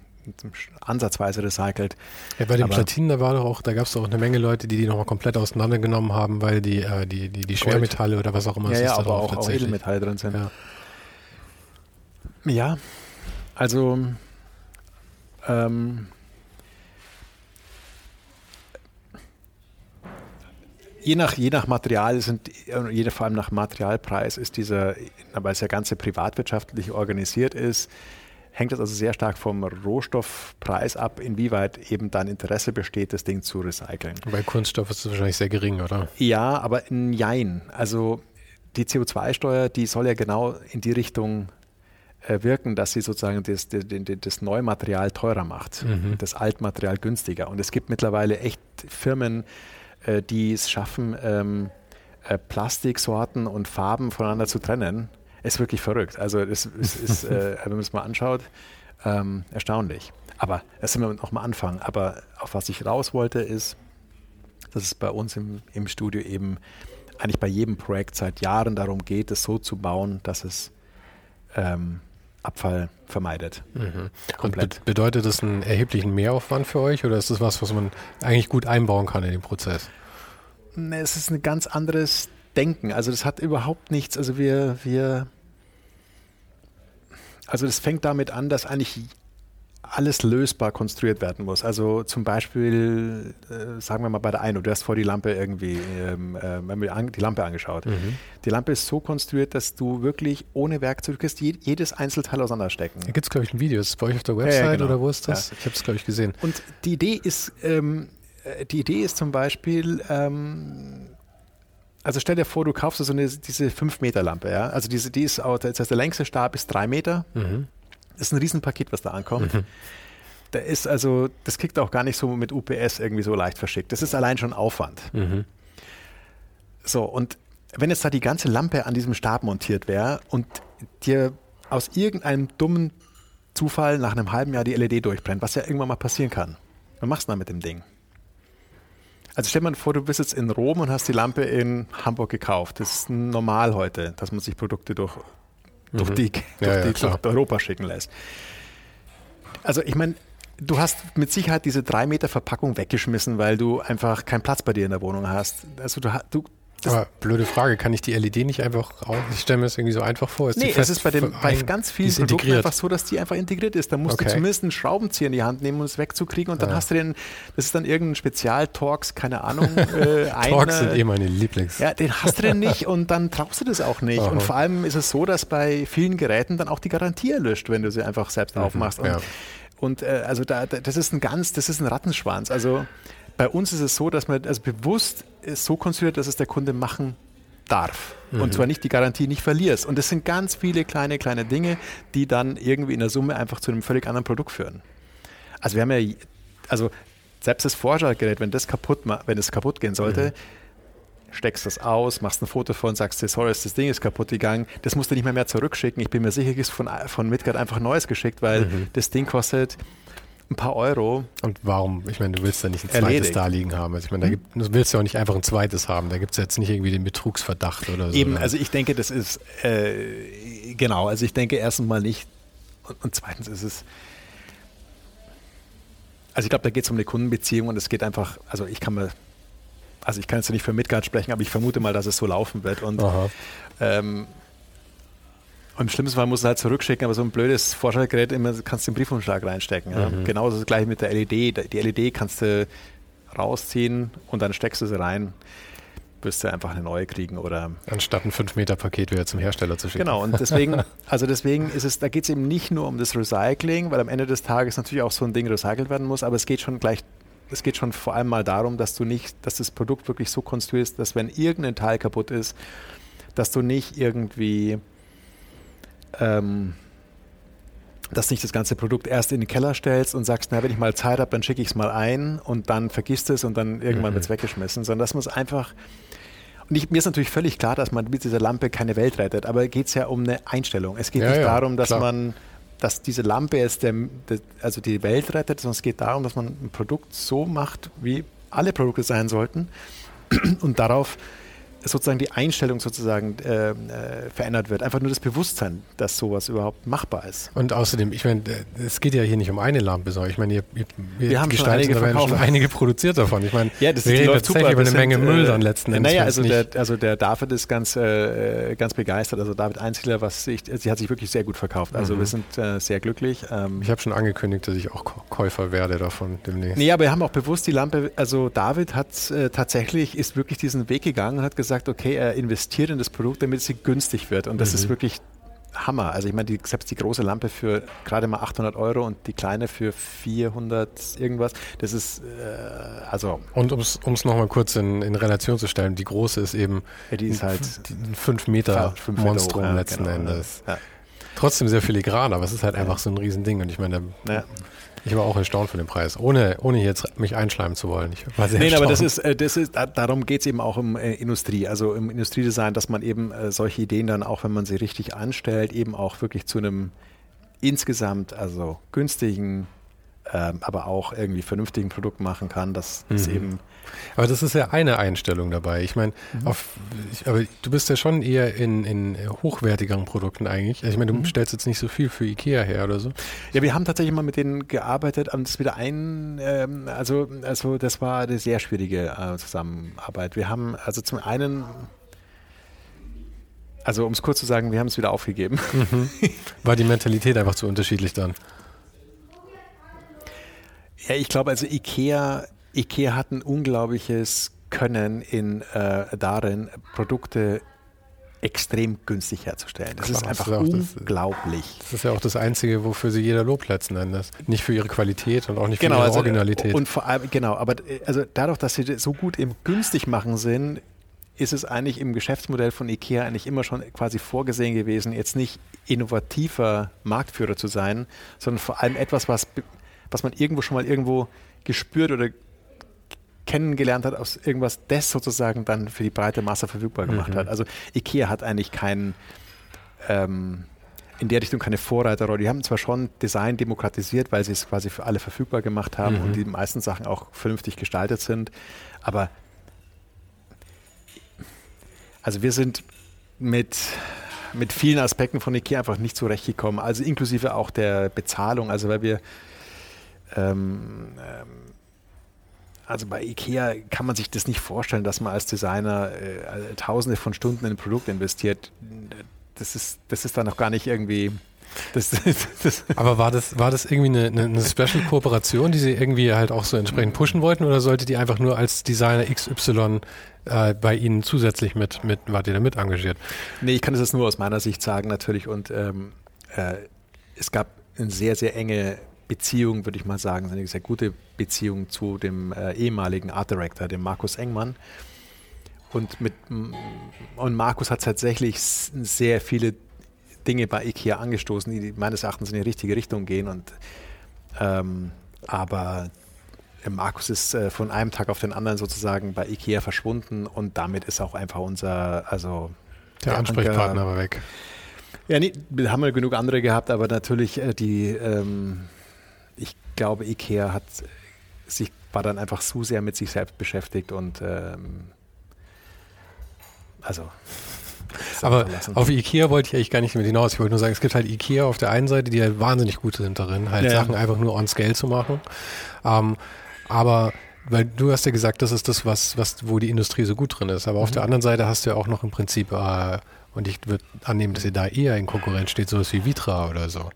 ansatzweise recycelt. Ja, bei den Aber- Platinen, da war doch auch, da gab es doch auch eine Menge Leute, die die nochmal komplett auseinandergenommen haben, weil die, äh, die, die, die Schwermetalle oder was auch immer Ja, es ja, aber auch, auch. Edelmetalle drin sind. Ja. Ja, also ähm, je, nach, je nach Material sind, äh, je, vor allem nach Materialpreis ist dieser, weil es ja ganze privatwirtschaftlich organisiert ist, hängt das also sehr stark vom Rohstoffpreis ab, inwieweit eben dann Interesse besteht, das Ding zu recyceln. Bei Kunststoff ist es wahrscheinlich sehr gering, oder? Ja, aber ein Jein. Also die CO2-Steuer, die soll ja genau in die Richtung wirken, dass sie sozusagen das, das, das, das Neumaterial teurer macht, Mhm. das Altmaterial günstiger. Und es gibt mittlerweile echt Firmen, äh, die es schaffen, ähm, äh, Plastiksorten und Farben voneinander zu trennen. Ist wirklich verrückt. Also es, es ist, äh, wenn man es mal anschaut, ähm, erstaunlich. Aber das sind wir noch mal anfangen. Aber auf was ich raus wollte, ist, dass es bei uns im, im Studio eben eigentlich bei jedem Projekt seit Jahren darum geht, es so zu bauen, dass es ähm, Abfall vermeidet. Mhm. Komplett. be bedeutet das einen erheblichen Mehraufwand für euch oder ist das was, was man eigentlich gut einbauen kann in den Prozess? Ne, Es ist ein ganz anderes Denken. Also das hat überhaupt nichts. Also wir, wir, also das fängt damit an, dass eigentlich alles lösbar konstruiert werden muss. Also zum Beispiel, äh, sagen wir mal bei der Eino, du hast vor die Lampe irgendwie, ähm, äh, die Lampe angeschaut. Mhm. Die Lampe ist so konstruiert, dass du wirklich ohne Werkzeug kannst je, jedes Einzelteil auseinanderstecken. Da gibt es, glaube ich, ein Video. Ist das bei euch auf der ja, Website genau. oder wo ist das? Ich habe es, glaube ich, gesehen. Und die Idee ist, ähm, äh, die Idee ist zum Beispiel, ähm, also stell dir vor, du kaufst so eine, diese 5-Meter-Lampe, ja. Also diese, die ist auch, das heißt, der längste Stab ist 3 Meter. Mhm. Das ist ein Riesenpaket, was da ankommt. Mhm. Da ist also, das kriegt auch gar nicht so mit UPS irgendwie so leicht verschickt. Das ist allein schon Aufwand. Mhm. So, und wenn jetzt da die ganze Lampe an diesem Stab montiert wäre und dir aus irgendeinem dummen Zufall nach einem halben Jahr die LED durchbrennt, was ja irgendwann mal passieren kann, was machst du dann mit dem Ding? Also stell dir mal vor, du bist jetzt in Rom und hast die Lampe in Hamburg gekauft. Das ist normal heute, dass man sich Produkte durch, durch, Mhm. die, durch, ja, die, durch Europa schicken lässt. Also ich meine, du hast mit Sicherheit diese drei Meter Verpackung weggeschmissen, weil du einfach keinen Platz bei dir in der Wohnung hast. Also du, du aber blöde Frage, kann ich die LED nicht einfach raus? Ich stelle mir das irgendwie so einfach vor. Ist nee, es ist bei, dem, bei ganz vielen Produkten einfach so, dass die einfach integriert ist. Da musst okay. du zumindest einen Schraubenzieher in die Hand nehmen, um es wegzukriegen und dann ja. hast du den, das ist dann irgendein Spezial-Torx, keine Ahnung. Äh, Torx sind eh meine Lieblings. Ja, den hast du denn nicht und dann traust du das auch nicht. Aha. Und vor allem ist es so, dass bei vielen Geräten dann auch die Garantie erlöscht, wenn du sie einfach selbst mhm, aufmachst. Und, ja. und äh, also da, das ist ein ganz, das ist ein Rattenschwanz. Also bei uns ist es so, dass man also bewusst so konstruiert, dass es der Kunde machen darf. Mhm. Und zwar nicht die Garantie nicht verlierst. Und das sind ganz viele kleine, kleine Dinge, die dann irgendwie in der Summe einfach zu einem völlig anderen Produkt führen. Also wir haben ja, also selbst das Vorschlaggerät, wenn das kaputt, wenn es kaputt gehen sollte, mhm. steckst das aus, machst ein Foto von, sagst dir, sorry, das Ding ist kaputt gegangen, das musst du nicht mehr, mehr zurückschicken. Ich bin mir sicher, ist von, von Midgard einfach Neues geschickt, weil mhm. das Ding kostet ein paar Euro. Und warum? Ich meine, du willst ja nicht ein zweites erledigt. da liegen haben. Also ich meine, da hm? gibt, du willst ja auch nicht einfach ein zweites haben. Da gibt es jetzt nicht irgendwie den Betrugsverdacht oder so. Eben, also ich denke, das ist, äh, genau, also ich denke erstens mal nicht. Und, und zweitens ist es, also ich glaube, da geht es um eine Kundenbeziehung und es geht einfach, also ich kann mir, also ich kann jetzt nicht für Midgard sprechen, aber ich vermute mal, dass es so laufen wird. Und ähm, im schlimmsten Fall musst du halt zurückschicken, aber so ein blödes Vorschlaggerät immer kannst du den Briefumschlag reinstecken. Ja? Mhm. Genauso das gleiche mit der LED. Die LED kannst du rausziehen und dann steckst du sie rein. Wirst du einfach eine neue kriegen oder. Anstatt ein 5-Meter-Paket wieder zum Hersteller zu schicken. Genau, und deswegen, also deswegen ist es, da geht es eben nicht nur um das Recycling, weil am Ende des Tages natürlich auch so ein Ding recycelt werden muss, aber es geht schon gleich es geht schon vor allem mal darum, dass du nicht, dass das Produkt wirklich so konstruierst, dass wenn irgendein Teil kaputt ist, dass du nicht irgendwie ähm, dass nicht das ganze Produkt erst in den Keller stellst und sagst, na, wenn ich mal Zeit habe, dann schicke ich es mal ein und dann vergisst es und dann irgendwann mhm. wird es weggeschmissen, sondern das muss einfach und ich, mir ist natürlich völlig klar, dass man mit dieser Lampe keine Welt rettet, aber geht es ja um eine Einstellung. Es geht ja, nicht ja, darum, dass klar. man, dass diese Lampe jetzt der, der, also die Welt rettet, sondern es geht darum, dass man ein Produkt so macht, wie alle Produkte sein sollten und darauf sozusagen die Einstellung sozusagen äh, äh, verändert wird. Einfach nur das Bewusstsein, dass sowas überhaupt machbar ist. Und außerdem, ich meine, es geht ja hier nicht um eine Lampe, sondern ich meine, ihr, ihr, wir haben schon einige, schon einige produziert davon. Ich meine, ja, das wir reden tatsächlich über eine Menge Müll dann letzten Endes. Naja, also der, also der David ist ganz, äh, ganz begeistert. Also David Einzler, was ich, sie hat sich wirklich sehr gut verkauft. Also mhm. wir sind äh, sehr glücklich. Ähm, ich habe schon angekündigt, dass ich auch Käufer werde davon demnächst. Nee, aber wir haben auch bewusst die Lampe, also David hat äh, tatsächlich, ist wirklich diesen Weg gegangen und hat gesagt, okay, er investiert in das Produkt, damit sie günstig wird. Und das mhm. ist wirklich Hammer. Also ich meine, die, selbst die große Lampe für gerade mal 800 Euro und die kleine für 400 irgendwas, das ist äh, also... Und um es nochmal kurz in, in, Relation zu stellen, die große ist eben ja, die ist halt ein 5 Meter, fünf Meter Monstrum hoch, ja, letzten genau, Endes. Ja. Trotzdem sehr filigran, aber es ist halt einfach so ein Riesending und ich meine, ich war auch erstaunt von dem Preis, ohne, ohne jetzt mich einschleimen zu wollen. Ich war sehr Nein, aber das ist, äh, das ist, darum geht es eben auch im äh, Industrie, also im Industriedesign, dass man eben äh, solche Ideen dann auch, wenn man sie richtig anstellt, eben auch wirklich zu einem insgesamt also günstigen, ähm, aber auch irgendwie vernünftigen Produkt machen kann. Das mhm. ist eben aber das ist ja eine Einstellung dabei. Ich meine, mhm. aber du bist ja schon eher in, in hochwertigeren Produkten eigentlich. Also ich meine, du mhm. stellst jetzt nicht so viel für Ikea her oder so. Ja, wir haben tatsächlich mal mit denen gearbeitet und das wieder ein, ähm, also, also das war eine sehr schwierige äh, Zusammenarbeit. Wir haben also zum einen also um es kurz zu sagen, wir haben es wieder aufgegeben. Mhm. War die Mentalität einfach zu unterschiedlich dann? Ja, ich glaube, also Ikea IKEA hat ein unglaubliches Können in, äh, darin, Produkte extrem günstig herzustellen. Das Klar, ist einfach das ist unglaublich. Das, das, ist ja auch das Einzige, wofür sie jeder Lob letzten Endes. Nicht für ihre Qualität und auch nicht für genau, ihre also, Originalität. Und vor allem, genau, aber also dadurch, dass sie so gut im günstig machen sind, ist es eigentlich im Geschäftsmodell von IKEA eigentlich immer schon quasi vorgesehen gewesen, jetzt nicht innovativer Marktführer zu sein, sondern vor allem etwas, was, was man irgendwo schon mal irgendwo gespürt oder kennengelernt hat aus irgendwas, das sozusagen dann für die breite Masse verfügbar gemacht mhm. hat. Also IKEA hat eigentlich keinen ähm, in der Richtung keine Vorreiterrolle. Die haben zwar schon Design demokratisiert, weil sie es quasi für alle verfügbar gemacht haben mhm. und die meisten Sachen auch vernünftig gestaltet sind, aber also wir sind mit, mit vielen Aspekten von IKEA einfach nicht zurechtgekommen, also inklusive auch der Bezahlung, also weil wir ähm, ähm, also bei IKEA kann man sich das nicht vorstellen, dass man als Designer äh, Tausende von Stunden in ein Produkt investiert. Das ist, das ist da noch gar nicht irgendwie. Das, das Aber war das, war das irgendwie eine, eine Special-Kooperation, die Sie irgendwie halt auch so entsprechend pushen wollten oder sollte die einfach nur als Designer XY äh, bei Ihnen zusätzlich mit, mit, wart ihr da mit engagiert? Nee, ich kann das jetzt nur aus meiner Sicht sagen natürlich und ähm, äh, es gab eine sehr, sehr enge Beziehung, würde ich mal sagen, eine sehr gute Beziehung zu dem äh, ehemaligen Art Director, dem Markus Engmann. Und, mit, und Markus hat tatsächlich sehr viele Dinge bei IKEA angestoßen, die meines Erachtens in die richtige Richtung gehen. Und, ähm, aber Markus ist äh, von einem Tag auf den anderen sozusagen bei IKEA verschwunden und damit ist auch einfach unser, also der, der Ansprechpartner Anker, war weg. Ja, nee, wir haben ja genug andere gehabt, aber natürlich äh, die, ähm, glaube, IKEA hat sich, war dann einfach zu sehr mit sich selbst beschäftigt und ähm, also aber auf Ikea wollte ich eigentlich gar nicht mit hinaus. Ich wollte nur sagen, es gibt halt Ikea auf der einen Seite, die halt wahnsinnig gut sind darin, halt ja. Sachen einfach nur on scale zu machen. Ähm, aber weil du hast ja gesagt, das ist das, was, was, wo die Industrie so gut drin ist. Aber mhm. auf der anderen Seite hast du ja auch noch im Prinzip, äh, und ich würde annehmen, dass ihr da eher in Konkurrenz steht, sowas wie Vitra oder so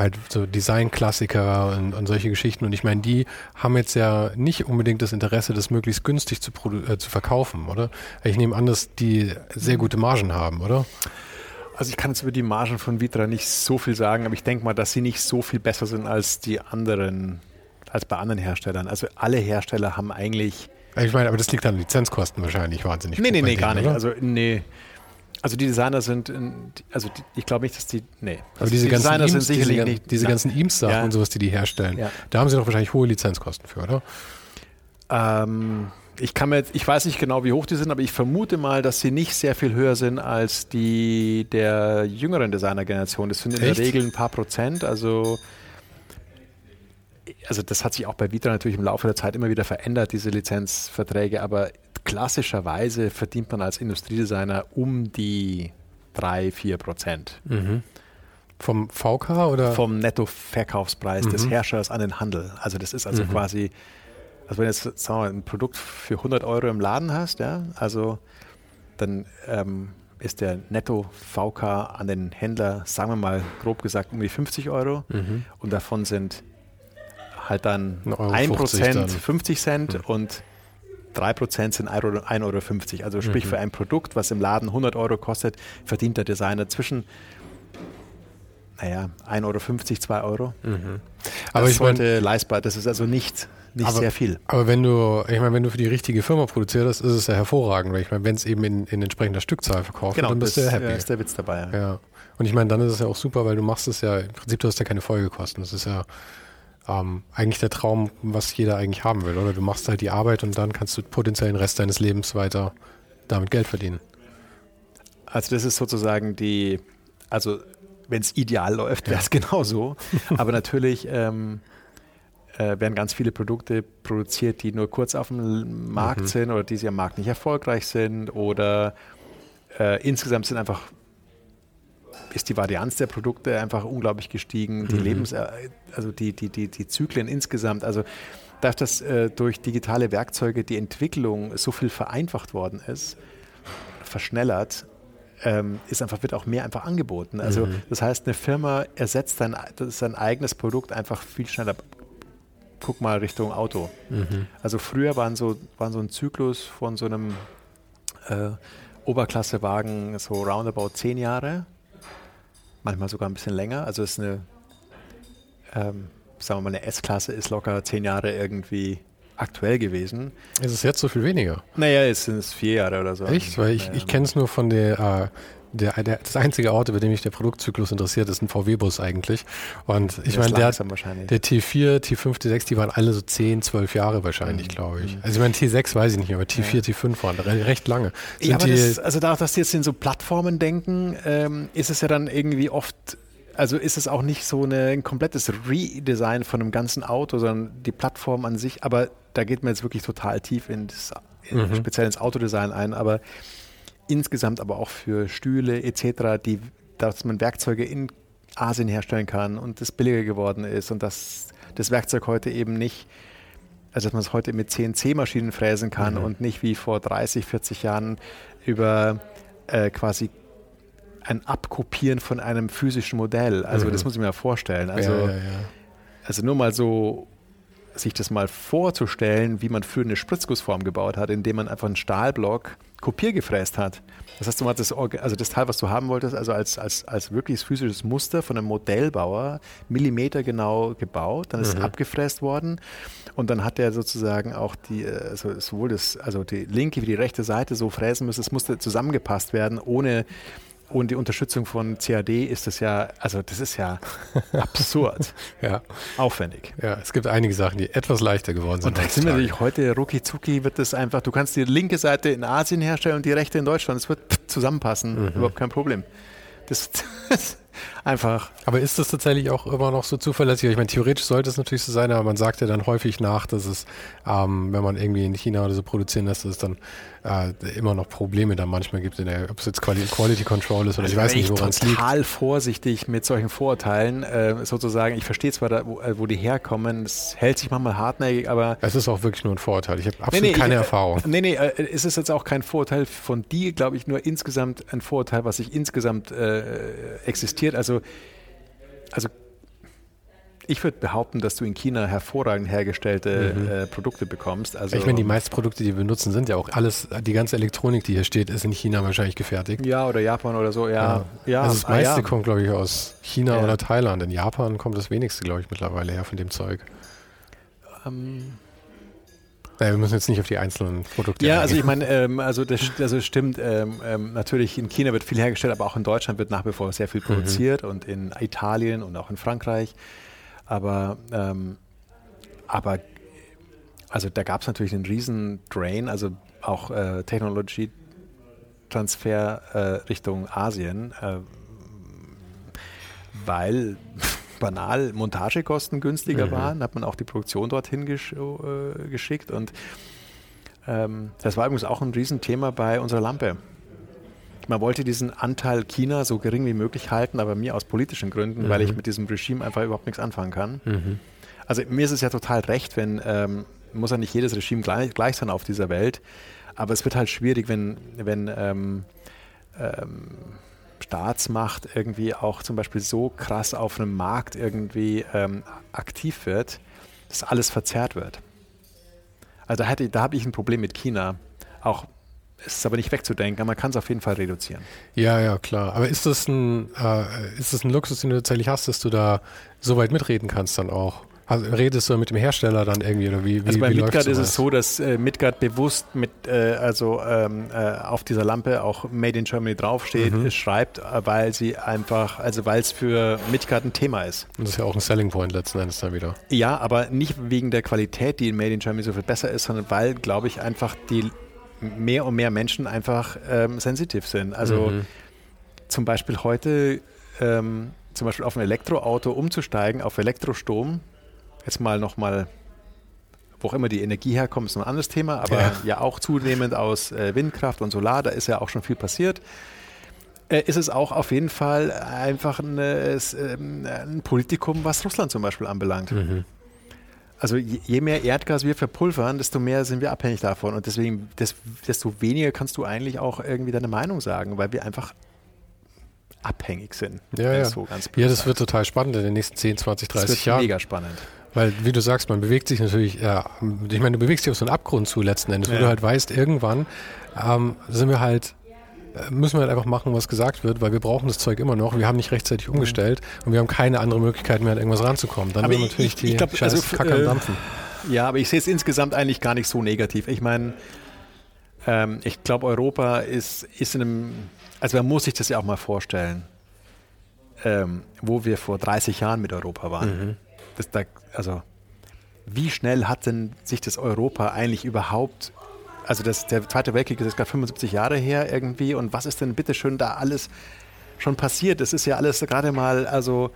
halt so Designklassiker und, und solche Geschichten. Und ich meine, die haben jetzt ja nicht unbedingt das Interesse, das möglichst günstig zu, äh, zu verkaufen, oder? Ich nehme an, dass die sehr gute Margen haben, oder? Also ich kann jetzt über die Margen von Vitra nicht so viel sagen, aber ich denke mal, dass sie nicht so viel besser sind als die anderen, als bei anderen Herstellern. Also alle Hersteller haben eigentlich. Ich meine, aber das liegt an Lizenzkosten wahrscheinlich wahnsinnig. Nee, nee, nee, gar nicht. Oder? Also nee, also die Designer sind, also die, ich glaube nicht, dass die, nee. Also Aber diese die ganzen Designer sind sicherlich diese, nicht. Diese ganzen Eames-Sachen ja. und sowas, die die herstellen, ja. da haben sie doch wahrscheinlich hohe Lizenzkosten für, oder? Ähm, ich kann mir jetzt, ich weiß nicht genau, wie hoch die sind, aber ich vermute mal, dass sie nicht sehr viel höher sind als die der jüngeren Designer-Generation. Das sind in Echt? der Regel ein paar Prozent, also also das hat sich auch bei Vitra natürlich im Laufe der Zeit immer wieder verändert, diese Lizenzverträge, aber klassischerweise verdient man als Industriedesigner um die 3, 4 Prozent. Mhm. Vom VK oder? Vom Nettoverkaufspreis mhm. des Herstellers an den Handel. Also das ist also mhm. quasi, also wenn du jetzt sagen wir, ein Produkt für 100 Euro im Laden hast, ja, also dann ähm, ist der Netto-VK an den Händler, sagen wir mal grob gesagt, um die 50 Euro mhm. und davon sind halt dann 1 Prozent 50 Cent mhm. und 3% sind 1,50 Euro. Also sprich mhm. für ein Produkt, was im Laden 100 Euro kostet, verdient der Designer zwischen naja, 1,50 Euro, 2 Euro. Mhm. Aber das ich sollte mein, leistbar, das ist also nicht, nicht aber, sehr viel. Aber wenn du, ich meine, wenn du für die richtige Firma produziert hast, ist es ja hervorragend, weil ich meine, wenn es eben in, in entsprechender Stückzahl verkauft genau, wird, dann bist du ja happy. Genau, ist der Witz dabei. Ja. ja. Und ich meine, dann ist es ja auch super, weil du machst es ja, im Prinzip, du hast ja keine Folgekosten. Das ist ja ähm, eigentlich der Traum, was jeder eigentlich haben will, oder? Du machst halt die Arbeit und dann kannst du potenziell den Rest deines Lebens weiter damit Geld verdienen. Also das ist sozusagen die, also wenn es ideal läuft, wäre es ja. genauso. Aber natürlich ähm, äh, werden ganz viele Produkte produziert, die nur kurz auf dem Markt mhm. sind oder die sie am Markt nicht erfolgreich sind oder äh, insgesamt sind einfach ist die Varianz der Produkte einfach unglaublich gestiegen, die mhm. Lebens, äh, also die, die, die, die Zyklen insgesamt. Also dadurch, dass äh, durch digitale Werkzeuge die Entwicklung so viel vereinfacht worden ist, verschnellert, ähm, ist einfach, wird auch mehr einfach angeboten. Also mhm. das heißt, eine Firma ersetzt sein, sein eigenes Produkt einfach viel schneller. Guck mal Richtung Auto. Mhm. Also früher waren so, waren so ein Zyklus von so einem äh, Oberklassewagen so roundabout zehn Jahre manchmal sogar ein bisschen länger. Also es ist eine, ähm, sagen wir mal, eine S-Klasse ist locker zehn Jahre irgendwie aktuell gewesen. Ist es jetzt so viel weniger? Naja, es sind vier Jahre oder so. Echt? Weil ich, ich kenne es nur von der, äh, der, der, das einzige Auto, bei dem mich der Produktzyklus interessiert, ist ein VW-Bus eigentlich. Und ich meine, der, der T4, T5, T6, die waren alle so 10, 12 Jahre wahrscheinlich, mhm. glaube ich. Also ich meine, T6 weiß ich nicht, aber T4, ja. T5 waren recht lange. ja, aber das, also dadurch, dass die jetzt in so Plattformen denken, ähm, ist es ja dann irgendwie oft also ist es auch nicht so eine, ein komplettes Redesign von einem ganzen Auto, sondern die Plattform an sich, aber da geht man jetzt wirklich total tief in das, in, mhm. speziell ins Autodesign ein, aber insgesamt aber auch für Stühle etc., die, dass man Werkzeuge in Asien herstellen kann und das billiger geworden ist und dass das Werkzeug heute eben nicht, also dass man es heute mit CNC-Maschinen fräsen kann mhm. und nicht wie vor 30, 40 Jahren über äh, quasi ein Abkopieren von einem physischen Modell. Also mhm. das muss ich mir vorstellen. Also, ja, ja, ja. also nur mal so sich das mal vorzustellen, wie man früher eine Spritzgussform gebaut hat, indem man einfach einen Stahlblock kopiergefräst hat. Das heißt, du hast das, also das Teil, was du haben wolltest, also als, als, als wirkliches physisches Muster von einem Modellbauer, Millimeter genau gebaut, dann ist mhm. es abgefräst worden und dann hat er sozusagen auch die, also sowohl das, also die linke wie die rechte Seite so fräsen müssen, es musste zusammengepasst werden, ohne ohne die Unterstützung von CAD ist das ja, also das ist ja absurd. ja. Aufwendig. Ja, es gibt einige Sachen, die etwas leichter geworden sind. Und da sind wir natürlich heute, rucki zucki wird das einfach, du kannst die linke Seite in Asien herstellen und die rechte in Deutschland. Es wird zusammenpassen, mhm. überhaupt kein Problem. Das, das einfach. Aber ist das tatsächlich auch immer noch so zuverlässig? Ich meine, theoretisch sollte es natürlich so sein, aber man sagt ja dann häufig nach, dass es, ähm, wenn man irgendwie in China oder so produzieren lässt, dass es dann äh, immer noch Probleme da manchmal gibt, in der, ob es jetzt Quali Quality Control ist oder also ich weiß nicht, woran es liegt. Ich bin total vorsichtig mit solchen Vorurteilen, äh, sozusagen. Ich verstehe zwar, da, wo, äh, wo, die herkommen, es hält sich manchmal hartnäckig, aber... Es ist auch wirklich nur ein Vorurteil. Ich habe absolut nee, nee, keine ich, Erfahrung. Nee, nee, äh, es ist jetzt auch kein Vorurteil von dir, glaube ich, nur insgesamt ein Vorurteil, was sich insgesamt äh, existiert. Also also ich würde behaupten, dass du in China hervorragend hergestellte mhm. äh, Produkte bekommst. Also ich meine, die meisten Produkte, die wir nutzen, sind ja auch alles, die ganze Elektronik, die hier steht, ist in China wahrscheinlich gefertigt. Ja, oder Japan oder so, ja. ja. ja. Also das ah, meiste ja. kommt, glaube ich, aus China ja. oder Thailand. In Japan kommt das wenigste, glaube ich, mittlerweile her von dem Zeug. Ähm, naja, wir müssen jetzt nicht auf die einzelnen Produkte Ja, also ich meine, ähm, also das also stimmt, ähm, ähm, natürlich in China wird viel hergestellt, aber auch in Deutschland wird nach wie vor sehr viel mhm. produziert mhm. und in Italien und auch in Frankreich. Aber, ähm, aber also da gab es natürlich einen riesen Drain, also auch äh, Technologietransfer äh, Richtung Asien, äh, weil banal Montagekosten günstiger mhm. waren, hat man auch die Produktion dorthin gesch äh, geschickt und ähm, das war übrigens auch ein Riesenthema bei unserer Lampe. Man wollte diesen Anteil China so gering wie möglich halten, aber mir aus politischen Gründen, mhm. weil ich mhm. mit diesem Regime einfach überhaupt nichts anfangen kann. Mhm. Also mir ist es ja total recht, wenn, ähm, muss ja nicht jedes Regime gleich, gleich sein auf dieser Welt, aber es wird halt schwierig, wenn, wenn ähm, ähm, Staatsmacht irgendwie auch zum Beispiel so krass auf einem Markt irgendwie ähm, aktiv wird, dass alles verzerrt wird. Also da, da habe ich ein Problem mit China. Auch es ist aber nicht wegzudenken, man kann es auf jeden Fall reduzieren. Ja, ja, klar. Aber ist das ein, äh, ist das ein Luxus, den du tatsächlich hast, dass du da so weit mitreden kannst dann auch? Also redest du mit dem Hersteller dann irgendwie oder wie? wie also bei wie Midgard ist es so, dass äh, Midgard bewusst mit äh, also ähm, äh, auf dieser Lampe auch Made in Germany draufsteht, mhm. schreibt, äh, weil sie einfach, also weil es für Midgard ein Thema ist. Und das ist ja auch ein Selling Point letzten Endes dann wieder. Ja, aber nicht wegen der Qualität, die in Made in Germany so viel besser ist, sondern weil, glaube ich, einfach die mehr und mehr Menschen einfach ähm, sensitiv sind. Also mhm. zum Beispiel heute ähm, zum Beispiel auf ein Elektroauto umzusteigen, auf Elektrostrom, jetzt mal nochmal, wo auch immer die Energie herkommt, ist ein anderes Thema, aber ja, ja auch zunehmend aus äh, Windkraft und Solar, da ist ja auch schon viel passiert. Äh, ist es auch auf jeden Fall einfach eine, ähm, ein Politikum, was Russland zum Beispiel anbelangt. Mhm. Also je mehr Erdgas wir verpulvern, desto mehr sind wir abhängig davon. Und deswegen, desto weniger kannst du eigentlich auch irgendwie deine Meinung sagen, weil wir einfach abhängig sind. Ja, ja. So ja das wird total spannend in den nächsten 10, 20, 30 das wird Jahren. Mega spannend. Weil, wie du sagst, man bewegt sich natürlich, ja, ich meine, du bewegst dich auf so einen Abgrund zu letzten Endes, ja. wo du halt weißt, irgendwann ähm, sind wir halt, äh, müssen wir halt einfach machen, was gesagt wird, weil wir brauchen das Zeug immer noch. Wir haben nicht rechtzeitig mhm. umgestellt und wir haben keine andere Möglichkeit mehr, an irgendwas ranzukommen. Dann wird natürlich ich, die ich glaub, Scheiß also, Kacke äh, dampfen. Ja, aber ich sehe es insgesamt eigentlich gar nicht so negativ. Ich meine, ähm, ich glaube, Europa ist, ist in einem, also man muss sich das ja auch mal vorstellen, ähm, wo wir vor 30 Jahren mit Europa waren. Mhm. Das, da also wie schnell hat denn sich das Europa eigentlich überhaupt, also das, der Zweite Weltkrieg ist gerade 75 Jahre her irgendwie und was ist denn bitteschön da alles schon passiert? Das ist ja alles gerade mal, also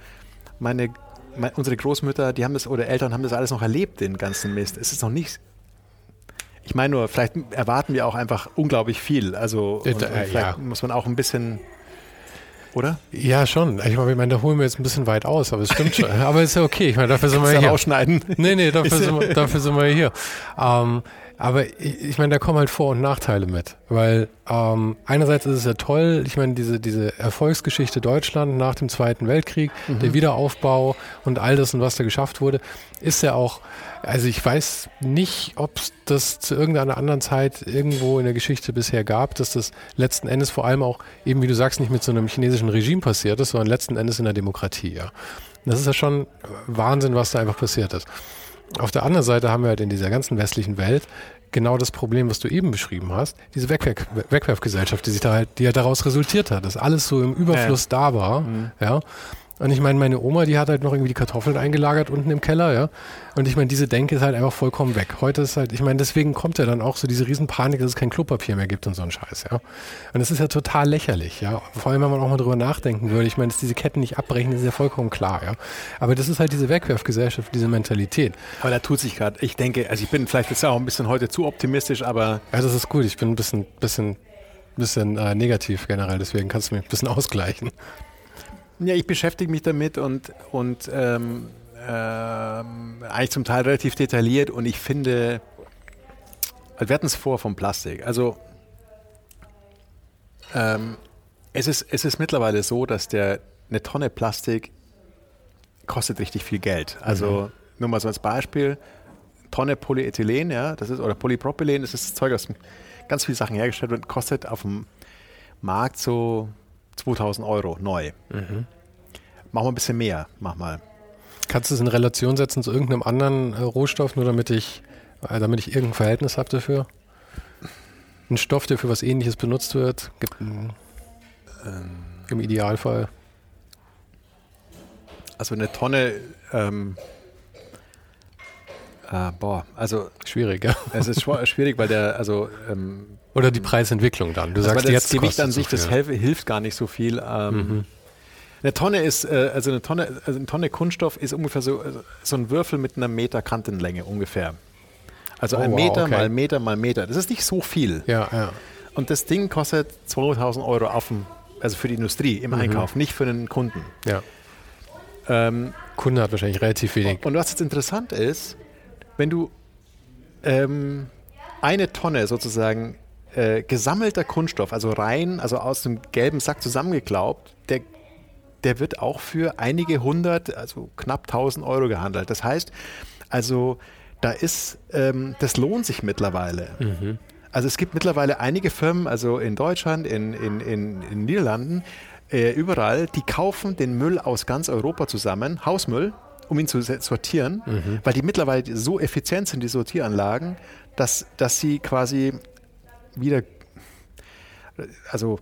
meine, meine, unsere Großmütter, die haben das, oder Eltern haben das alles noch erlebt, den ganzen Mist. Es ist noch nicht, ich meine nur, vielleicht erwarten wir auch einfach unglaublich viel, also und, und vielleicht ja. muss man auch ein bisschen oder? Ja, schon. Ich meine, da holen wir jetzt ein bisschen weit aus, aber es stimmt schon. aber ist ja okay. Ich meine, dafür sind wir hier. rausschneiden. Nee, nee, dafür, sind wir, dafür sind wir hier. Ähm, aber ich, ich meine, da kommen halt Vor- und Nachteile mit. Weil ähm, einerseits ist es ja toll, ich meine, diese, diese Erfolgsgeschichte Deutschland nach dem Zweiten Weltkrieg, mhm. der Wiederaufbau und all das und was da geschafft wurde, ist ja auch, also ich weiß nicht, ob es das zu irgendeiner anderen Zeit irgendwo in der Geschichte bisher gab, dass das letzten Endes vor allem auch, eben wie du sagst, nicht mit so einem chinesischen Regime passiert ist, sondern letzten Endes in der Demokratie, ja. Das ist ja schon Wahnsinn, was da einfach passiert ist. Auf der anderen Seite haben wir halt in dieser ganzen westlichen Welt genau das Problem, was du eben beschrieben hast, diese Wegwerf Wegwerfgesellschaft, die sich da halt, die ja daraus resultiert hat, dass alles so im Überfluss ja. da war, mhm. ja. Und ich meine, meine Oma, die hat halt noch irgendwie die Kartoffeln eingelagert unten im Keller, ja. Und ich meine, diese Denke ist halt einfach vollkommen weg. Heute ist halt, ich meine, deswegen kommt ja dann auch so diese Riesenpanik, dass es kein Klopapier mehr gibt und so ein Scheiß, ja. Und das ist ja total lächerlich, ja. Vor allem, wenn man auch mal drüber nachdenken würde. Ich meine, dass diese Ketten nicht abbrechen, ist ja vollkommen klar, ja. Aber das ist halt diese Wegwerfgesellschaft, diese Mentalität. Aber da tut sich gerade, ich denke, also ich bin vielleicht jetzt auch ein bisschen heute zu optimistisch, aber. Ja, das ist gut. Ich bin ein bisschen, bisschen, bisschen äh, negativ generell, deswegen kannst du mich ein bisschen ausgleichen. Ja, ich beschäftige mich damit und, und ähm, ähm, eigentlich zum Teil relativ detailliert und ich finde, wir hatten es vor vom Plastik. Also ähm, es, ist, es ist mittlerweile so, dass der, eine Tonne Plastik kostet richtig viel Geld. Also mhm. nur mal so als Beispiel, Tonne Polyethylen, ja, das ist, oder Polypropylen, das ist das Zeug, aus ganz vielen Sachen hergestellt wird, kostet auf dem Markt so 2000 Euro neu. Mhm. Machen wir ein bisschen mehr, mach mal. Kannst du es in Relation setzen zu irgendeinem anderen äh, Rohstoff, nur damit ich, äh, damit ich irgendein Verhältnis habe dafür? Ein Stoff, der für was ähnliches benutzt wird, gibt ein, ähm, im Idealfall. Also eine Tonne, ähm, äh, boah, also schwierig, ja. Es ist schwierig, weil der, also ähm, oder die Preisentwicklung dann. Du also sagst, das jetzt Gewicht an sich, so das hilft gar nicht so viel. Ähm, mhm. Eine Tonne ist, äh, also eine Tonne, also eine Tonne Kunststoff ist ungefähr so, äh, so ein Würfel mit einer Meter Kantenlänge ungefähr. Also oh, ein Meter wow, okay. mal Meter mal Meter. Das ist nicht so viel. Ja, ja. Und das Ding kostet 2000 Euro auf dem, also für die Industrie im mhm. Einkauf, nicht für den Kunden. Ja. Ähm, Kunde hat wahrscheinlich relativ wenig. Und was jetzt interessant ist, wenn du ähm, eine Tonne sozusagen äh, gesammelter Kunststoff, also rein, also aus dem gelben Sack zusammengeklaubt, der, der wird auch für einige hundert, also knapp 1000 Euro gehandelt. Das heißt, also da ist, ähm, das lohnt sich mittlerweile. Mhm. Also es gibt mittlerweile einige Firmen, also in Deutschland, in, in, in, in Niederlanden, äh, überall, die kaufen den Müll aus ganz Europa zusammen, Hausmüll, um ihn zu sortieren, mhm. weil die mittlerweile so effizient sind, die Sortieranlagen, dass, dass sie quasi wieder, also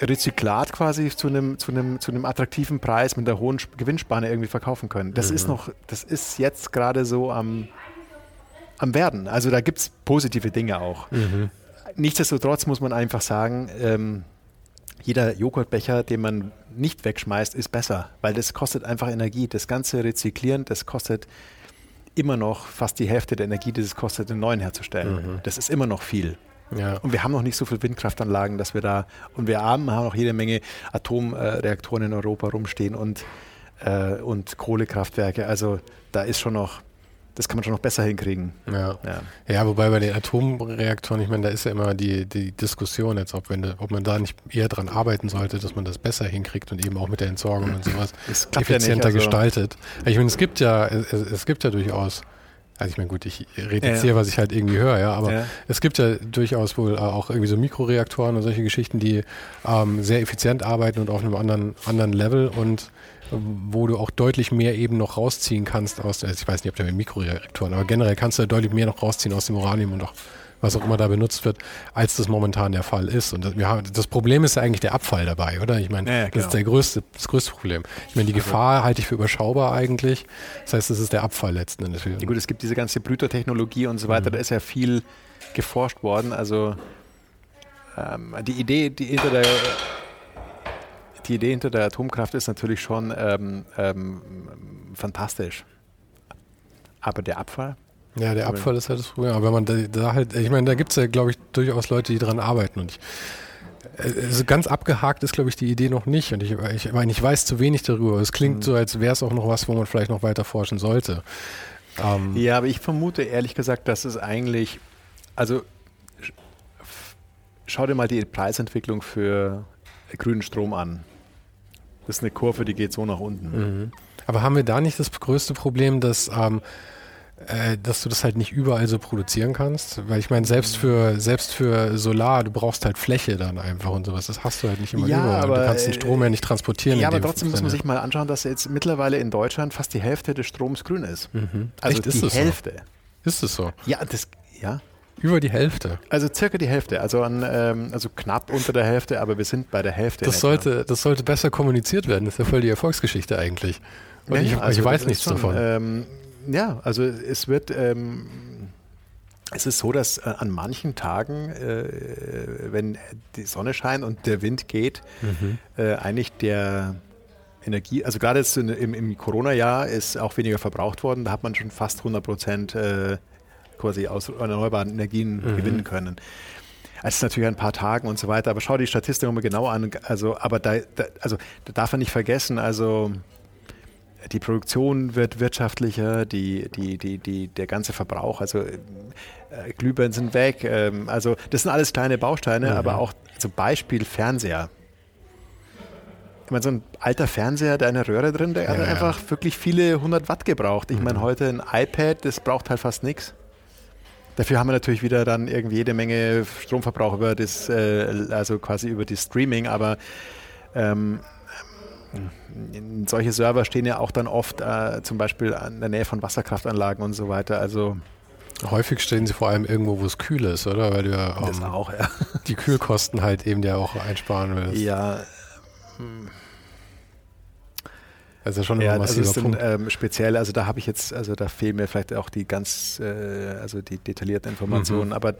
Rezyklat quasi zu einem, zu einem, zu einem attraktiven Preis mit einer hohen Gewinnspanne irgendwie verkaufen können. Das mhm. ist noch, das ist jetzt gerade so am, am Werden. Also da gibt es positive Dinge auch. Mhm. Nichtsdestotrotz muss man einfach sagen, ähm, jeder Joghurtbecher, den man nicht wegschmeißt, ist besser, weil das kostet einfach Energie. Das ganze Rezyklieren, das kostet immer noch fast die Hälfte der Energie, die es kostet, den neuen herzustellen. Mhm. Das ist immer noch viel. Ja. Und wir haben noch nicht so viele Windkraftanlagen, dass wir da, und wir haben, haben noch jede Menge Atomreaktoren in Europa rumstehen und, äh, und Kohlekraftwerke. Also da ist schon noch, das kann man schon noch besser hinkriegen. Ja, ja. ja wobei bei den Atomreaktoren, ich meine, da ist ja immer die, die Diskussion jetzt, ob, wenn, ob man da nicht eher dran arbeiten sollte, dass man das besser hinkriegt und eben auch mit der Entsorgung und sowas effizienter ja nicht, also gestaltet. Ich meine, es gibt ja, es, es gibt ja durchaus also ich meine, gut, ich rede jetzt ja. hier, was ich halt irgendwie höre, ja, aber ja. es gibt ja durchaus wohl auch irgendwie so Mikroreaktoren und solche Geschichten, die ähm, sehr effizient arbeiten und auf einem anderen, anderen Level und wo du auch deutlich mehr eben noch rausziehen kannst aus, also ich weiß nicht, ob der mit Mikroreaktoren, aber generell kannst du deutlich mehr noch rausziehen aus dem Uranium und auch was auch immer da benutzt wird, als das momentan der Fall ist. Und das, haben, das Problem ist ja eigentlich der Abfall dabei, oder? Ich meine, ja, das ist der größte, das größte Problem. Ich meine, die also, Gefahr halte ich für überschaubar eigentlich. Das heißt, es ist der Abfall letzten Endes. Ja, gut, es gibt diese ganze Brütertechnologie und so weiter, mhm. da ist ja viel geforscht worden. Also ähm, die Idee, die hinter der die Idee hinter der Atomkraft ist natürlich schon ähm, ähm, fantastisch. Aber der Abfall, ja, der Abfall ist halt das Problem. Aber wenn man da, da halt, ich meine, da gibt es ja, glaube ich, durchaus Leute, die daran arbeiten. Und ich Also ganz abgehakt ist, glaube ich, die Idee noch nicht. Und ich, ich meine, ich weiß zu wenig darüber. Es klingt mhm. so, als wäre es auch noch was, wo man vielleicht noch weiter forschen sollte. Ähm ja, aber ich vermute ehrlich gesagt, dass es eigentlich, also schau dir mal die Preisentwicklung für grünen Strom an. Das ist eine Kurve, die geht so nach unten. Mhm. Aber haben wir da nicht das größte Problem, dass ähm, äh, dass du das halt nicht überall so produzieren kannst. Weil ich meine, selbst für, selbst für Solar, du brauchst halt Fläche dann einfach und sowas. Das hast du halt nicht immer ja, überall. Aber, du kannst den Strom ja nicht transportieren. Ja, aber trotzdem muss man sich mal anschauen, dass jetzt mittlerweile in Deutschland fast die Hälfte des Stroms grün ist. Mhm. Also Echt? die Hälfte. So? Ist es so? Ja, das, ja. Über die Hälfte. Also circa die Hälfte, also, an, ähm, also knapp unter der Hälfte, aber wir sind bei der Hälfte. Das sollte, das sollte besser kommuniziert werden. Das ist ja voll die Erfolgsgeschichte eigentlich. Und ja, ich, also ich weiß nichts schon, davon. Ähm, ja, also es wird, ähm, es ist so, dass äh, an manchen Tagen, äh, wenn die Sonne scheint und der Wind geht, mhm. äh, eigentlich der Energie, also gerade jetzt in, im, im Corona-Jahr ist auch weniger verbraucht worden, da hat man schon fast 100 Prozent äh, quasi aus erneuerbaren Energien mhm. gewinnen können. Es ist natürlich ein paar Tagen und so weiter, aber schau die Statistik mal genau an. Also, aber da, da, also, da darf man nicht vergessen, also die Produktion wird wirtschaftlicher, die, die, die, die, der ganze Verbrauch, also äh, Glühbirnen sind weg. Ähm, also das sind alles kleine Bausteine, mhm. aber auch zum Beispiel Fernseher. Ich meine, so ein alter Fernseher, der eine Röhre drin, der ja, hat ja. einfach wirklich viele hundert Watt gebraucht. Ich mhm. meine, heute ein iPad, das braucht halt fast nichts. Dafür haben wir natürlich wieder dann irgendwie jede Menge Stromverbrauch über das, äh, also quasi über das Streaming, aber ähm, solche Server stehen ja auch dann oft äh, zum Beispiel an der Nähe von Wasserkraftanlagen und so weiter. Also Häufig stehen sie vor allem irgendwo, wo es kühl ist, oder? Weil du ja, um, auch, ja. die Kühlkosten halt eben ja auch einsparen willst. Ja. Also schon ja, das ist ein, ähm, speziell, also da habe ich jetzt, also da fehlen mir vielleicht auch die ganz, äh, also die detaillierten Informationen, mhm. aber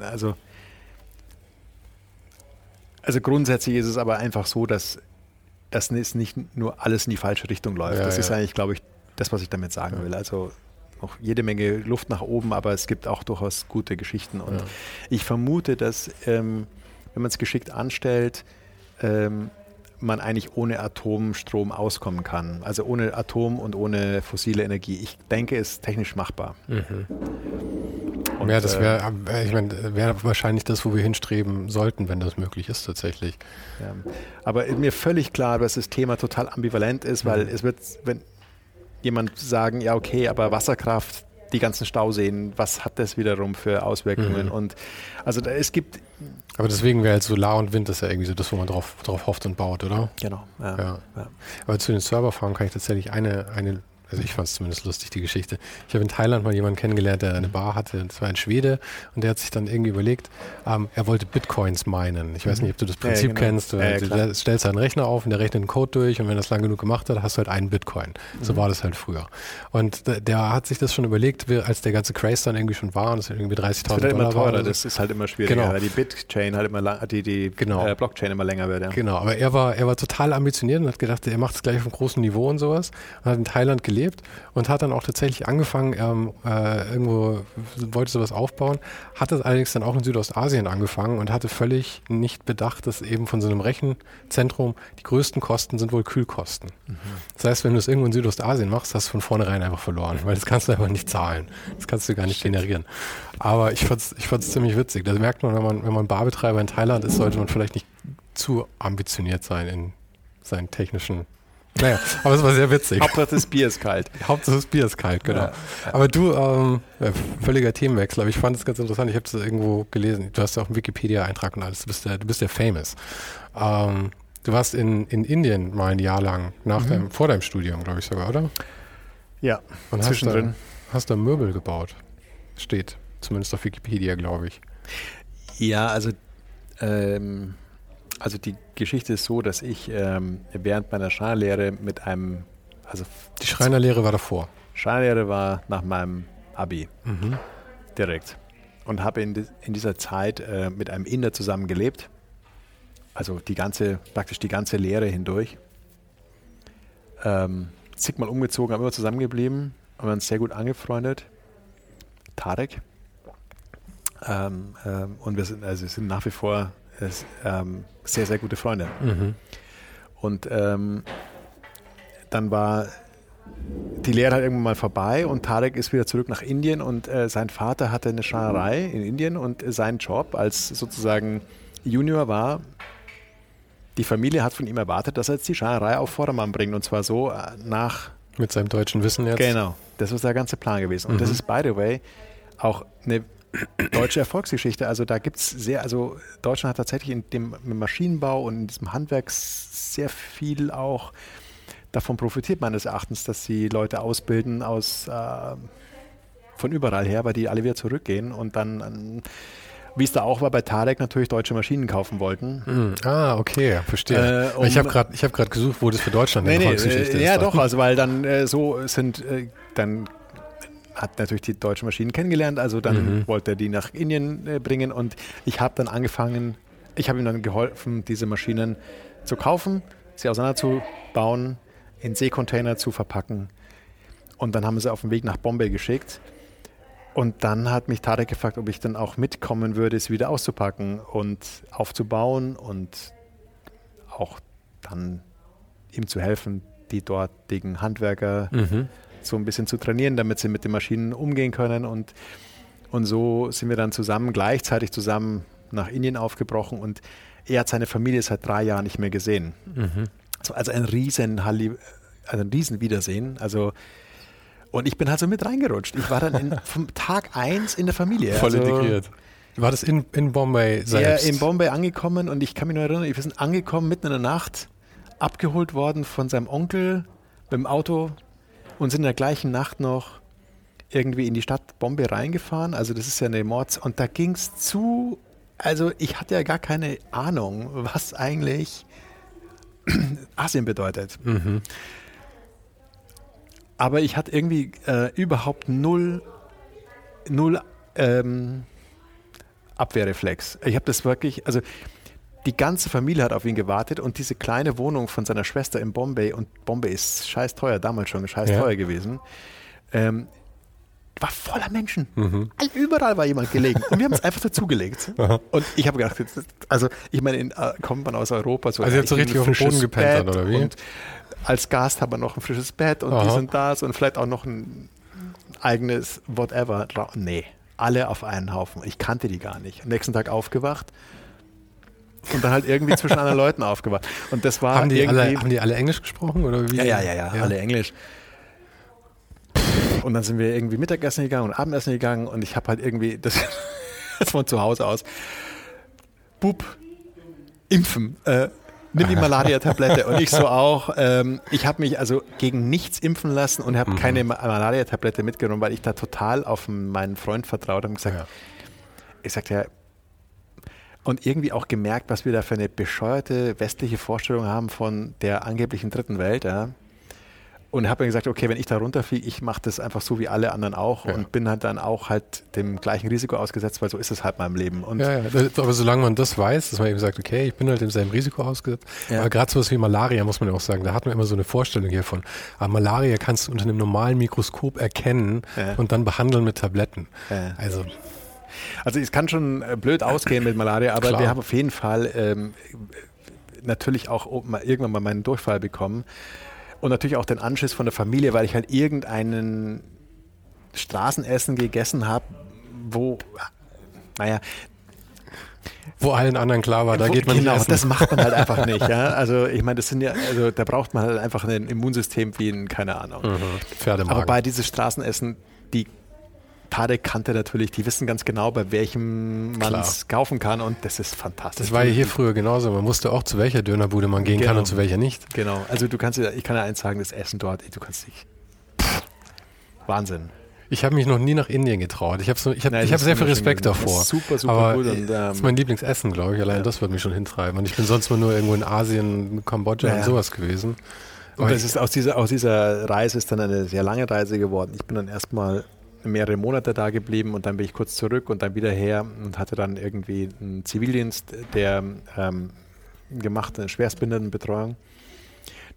also also grundsätzlich ist es aber einfach so, dass dass es nicht nur alles in die falsche Richtung läuft. Ja, das ja. ist eigentlich, glaube ich, das, was ich damit sagen ja. will. Also noch jede Menge Luft nach oben, aber es gibt auch durchaus gute Geschichten. Und ich vermute, dass, ähm, wenn man es geschickt anstellt, ähm, man eigentlich ohne Atomstrom auskommen kann. Also ohne Atom und ohne fossile Energie. Ich denke, es ist technisch machbar. Mhm. Und, ja, das wäre, äh, ich meine, wäre wahrscheinlich das, wo wir hinstreben sollten, wenn das möglich ist tatsächlich. Ja. Aber mir völlig klar, dass das Thema total ambivalent ist, weil mhm. es wird, wenn jemand sagen, ja okay, aber Wasserkraft, die ganzen Stauseen, was hat das wiederum für Auswirkungen? Mhm. Und also da, es gibt. Aber deswegen wäre halt Solar und Wind das ja irgendwie so das, wo man drauf, drauf hofft und baut, oder? Genau. Ja, ja. ja. Aber zu den Serverfarmen kann ich tatsächlich eine, eine also ich fand es zumindest lustig, die Geschichte. Ich habe in Thailand mal jemanden kennengelernt, der eine Bar hatte. Das war ein Schwede und der hat sich dann irgendwie überlegt, ähm, er wollte Bitcoins meinen. Ich weiß nicht, ob du das Prinzip ja, genau. kennst. Du, ja, ja, stellst einen Rechner auf und der rechnet einen Code durch und wenn das lang genug gemacht hat, hast du halt einen Bitcoin. So mhm. war das halt früher. Und der, der hat sich das schon überlegt, als der ganze Craze dann irgendwie schon war und es irgendwie 30.000 Dollar immer teurer, war. Das ist halt immer schwieriger, genau. weil die Bitchain halt immer die, die genau. äh, Blockchain immer länger wird. Ja. Genau, aber er war, er war total ambitioniert und hat gedacht, er macht es gleich auf einem großen Niveau und sowas und hat in Thailand gelebt und hat dann auch tatsächlich angefangen, ähm, äh, irgendwo wollte sowas aufbauen, hat das allerdings dann auch in Südostasien angefangen und hatte völlig nicht bedacht, dass eben von so einem Rechenzentrum die größten Kosten sind wohl Kühlkosten. Mhm. Das heißt, wenn du es irgendwo in Südostasien machst, hast du von vornherein einfach verloren, weil das kannst du einfach nicht zahlen. Das kannst du gar nicht Shit. generieren. Aber ich fand es ich fand's ziemlich witzig. Das merkt man, wenn man, wenn man Barbetreiber in Thailand ist, sollte man vielleicht nicht zu ambitioniert sein in seinen technischen naja, aber es war sehr witzig. Hauptsache das Bier ist kalt. Hauptsache das Bier ist kalt, genau. Ja. Aber du, ähm, völliger Themenwechsel, aber ich fand es ganz interessant, ich habe es irgendwo gelesen. Du hast ja auch einen Wikipedia-Eintrag und alles, du bist ja, du bist ja famous. Ähm, du warst in, in Indien mal ein Jahr lang, nach mhm. deinem, vor deinem Studium, glaube ich sogar, oder? Ja, und zwischendrin. Hast da, hast da Möbel gebaut. Steht, zumindest auf Wikipedia, glaube ich. Ja, also ähm, also die Geschichte ist so, dass ich ähm, während meiner Schreinerlehre mit einem, also die Schreinerlehre war davor. Schreinerlehre war nach meinem Abi mhm. direkt und habe in, in, dieser Zeit äh, mit einem Inder zusammen gelebt. Also die ganze, praktisch die ganze Lehre hindurch. Ähm, zigmal umgezogen, aber immer zusammengeblieben, haben uns sehr gut angefreundet. Tarek. Ähm, ähm, und wir sind, also sind nach wie vor ähm, sehr, sehr gute Freundin. Mhm. Und ähm, dann war die Lehre halt irgendwann mal vorbei und Tarek ist wieder zurück nach Indien und äh, sein Vater hatte eine Schreinerei in Indien und äh, sein Job als sozusagen Junior war, die Familie hat von ihm erwartet, dass er jetzt die Schreinerei auf Vordermann bringt und zwar so äh, nach. Mit seinem deutschen Wissen jetzt. Genau, das ist der ganze Plan gewesen. Und das ist, by the way, auch eine deutsche Erfolgsgeschichte. Also da gibt es sehr, also Deutschland hat tatsächlich in dem im Maschinenbau und in diesem Handwerk sehr viel auch davon profitiert, meines Erachtens, dass sie Leute ausbilden aus äh, von überall her, weil die alle wieder zurückgehen und dann, ähm, wie es da auch war, bei Tarek natürlich deutsche Maschinen kaufen wollten. Mhm. Ah, okay, verstehe. Äh, um- ich habe gerade hab gesucht, wo das für Deutschland Nee, eine nee, Volksgeschichte äh, ist. ja doch, also weil dann äh, so sind, äh, dann hat natürlich die deutschen Maschinen kennengelernt, also dann Mhm. wollte er die nach Indien äh, bringen und ich habe dann angefangen, ich habe ihm dann geholfen, diese Maschinen zu kaufen, sie auseinanderzubauen, in Seekontainer zu verpacken und dann haben wir sie auf den Weg nach Bombay geschickt. Und dann hat mich Tarek gefragt, ob ich dann auch mitkommen würde, es wieder auszupacken und aufzubauen und auch dann ihm zu helfen, die dortigen Handwerker Mhm. So ein bisschen zu trainieren, damit sie mit den Maschinen umgehen können. Und, und so sind wir dann zusammen, gleichzeitig zusammen nach Indien aufgebrochen und er hat seine Familie seit drei Jahren nicht mehr gesehen. Mhm. So, also ein riesen Halli, also ein riesen Wiedersehen. Also und ich bin halt so mit reingerutscht. Ich war dann in, vom Tag eins in der Familie. Voll also, integriert. War das in, in Bombay Ja, selbst? in Bombay angekommen und ich kann mich nur erinnern, wir sind angekommen mitten in der Nacht, abgeholt worden von seinem Onkel mit dem Auto und sind in der gleichen Nacht noch irgendwie in die Stadt Bombay reingefahren. Also das ist ja eine Mords und da ging es zu, also ich hatte ja gar keine Ahnung, was eigentlich Asien bedeutet. Mhm. Aber ich hatte irgendwie äh, überhaupt null, null ähm, Abwehrreflex. Ich habe das wirklich, also die ganze Familie hat auf ihn gewartet und diese kleine Wohnung von seiner Schwester in Bombay, und Bombay ist scheiß teuer, damals schon scheiß Ja. teuer gewesen, ähm, war voller Menschen. Mhm. All- Überall war jemand gelegen. Und wir haben es einfach dazugelegt. Und ich habe gedacht, jetzt also ich meine, in, äh, kommt man aus Europa so. Also habt so ich richtig auf dem Boden gepennt Bett oder wie? Und als Gast hat man noch ein frisches Bett und Aha. die sind das und vielleicht auch noch ein eigenes whatever. Nee, alle auf einen Haufen. Ich kannte die gar nicht. Am nächsten Tag aufgewacht und dann halt irgendwie zwischen anderen Leuten aufgewacht. Und das war haben, die alle, haben die alle Englisch gesprochen? Oder wie? Ja, ja, ja, ja, alle Englisch. Und dann sind wir irgendwie Mittagessen gegangen und Abendessen gegangen und ich habe halt irgendwie, das, das von zu Hause aus, Bub, impfen, äh, nimm die Malaria-Tablette. Und ich so auch, ähm, ich habe mich also gegen nichts impfen lassen und habe keine Ma- Malaria-Tablette mitgenommen, weil ich da total auf meinen Freund vertraut habe und gesagt, Ja. ich sagte ja, und irgendwie auch gemerkt, was wir da für eine bescheuerte westliche Vorstellung haben von der angeblichen dritten Welt. Ja. Und habe mir gesagt, okay, wenn ich da runterfliege, ich mache das einfach so wie alle anderen auch Ja. und bin halt dann auch halt dem gleichen Risiko ausgesetzt, weil so ist es halt in meinem Leben. Und Ja, ja, aber solange man das weiß, dass man eben sagt, okay, ich bin halt demselben Risiko ausgesetzt. Ja. Aber gerade sowas wie Malaria, muss man ja auch sagen, da hat man immer so eine Vorstellung hiervon. Aber Malaria kannst du unter einem normalen Mikroskop erkennen und dann behandeln mit Tabletten. Also, Also es kann schon äh, blöd ausgehen mit Malaria, aber Klar. wir haben auf jeden Fall ähm, natürlich auch o- mal, irgendwann mal meinen Durchfall bekommen. Und natürlich auch den Anschiss von der Familie, weil ich halt irgendeinen Straßenessen gegessen habe, wo, naja, wo allen anderen klar war, da geht man genau, nicht essen. das macht man halt einfach nicht. Ja? Also ich meine, das sind ja, also da braucht man halt einfach ein Immunsystem wie ein, keine Ahnung. Mhm. Pferdemagen. Aber bei dieses Straßenessen, die Tarek kannte natürlich, die wissen ganz genau, bei welchem man es kaufen kann und das ist fantastisch. das war ja hier früher genauso. Man wusste auch, zu welcher Dönerbude man gehen kann Genau. und zu welcher nicht. Genau, also du kannst, ja- ich kann ja eins sagen, das Essen dort, du kannst dich, Wahnsinn. Ich habe mich noch nie nach Indien getraut. Ich habe so, ich hab, Nein, ich hab sehr viel Respekt davor. super, super Aber äh, und, das ist ähm, mein Lieblingsessen, glaube ich. Allein ja. das wird mich schon hintreiben. Und ich bin sonst mal nur irgendwo in Asien, Kambodscha Ja, und sowas gewesen. Und das ist aus dieser, aus dieser Reise ist dann eine sehr lange Reise geworden. Ich bin dann erstmal mehrere Monate da geblieben und dann bin ich kurz zurück und dann wieder her und hatte dann irgendwie einen Zivildienst, der ähm, gemacht, eine Schwerstbehindertenbetreuung.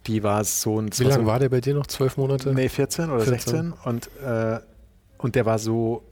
Die war so ein Wie lange war der bei dir noch? Zwölf Monate? Nee, 14 oder 14. 16. Und, äh, und der war so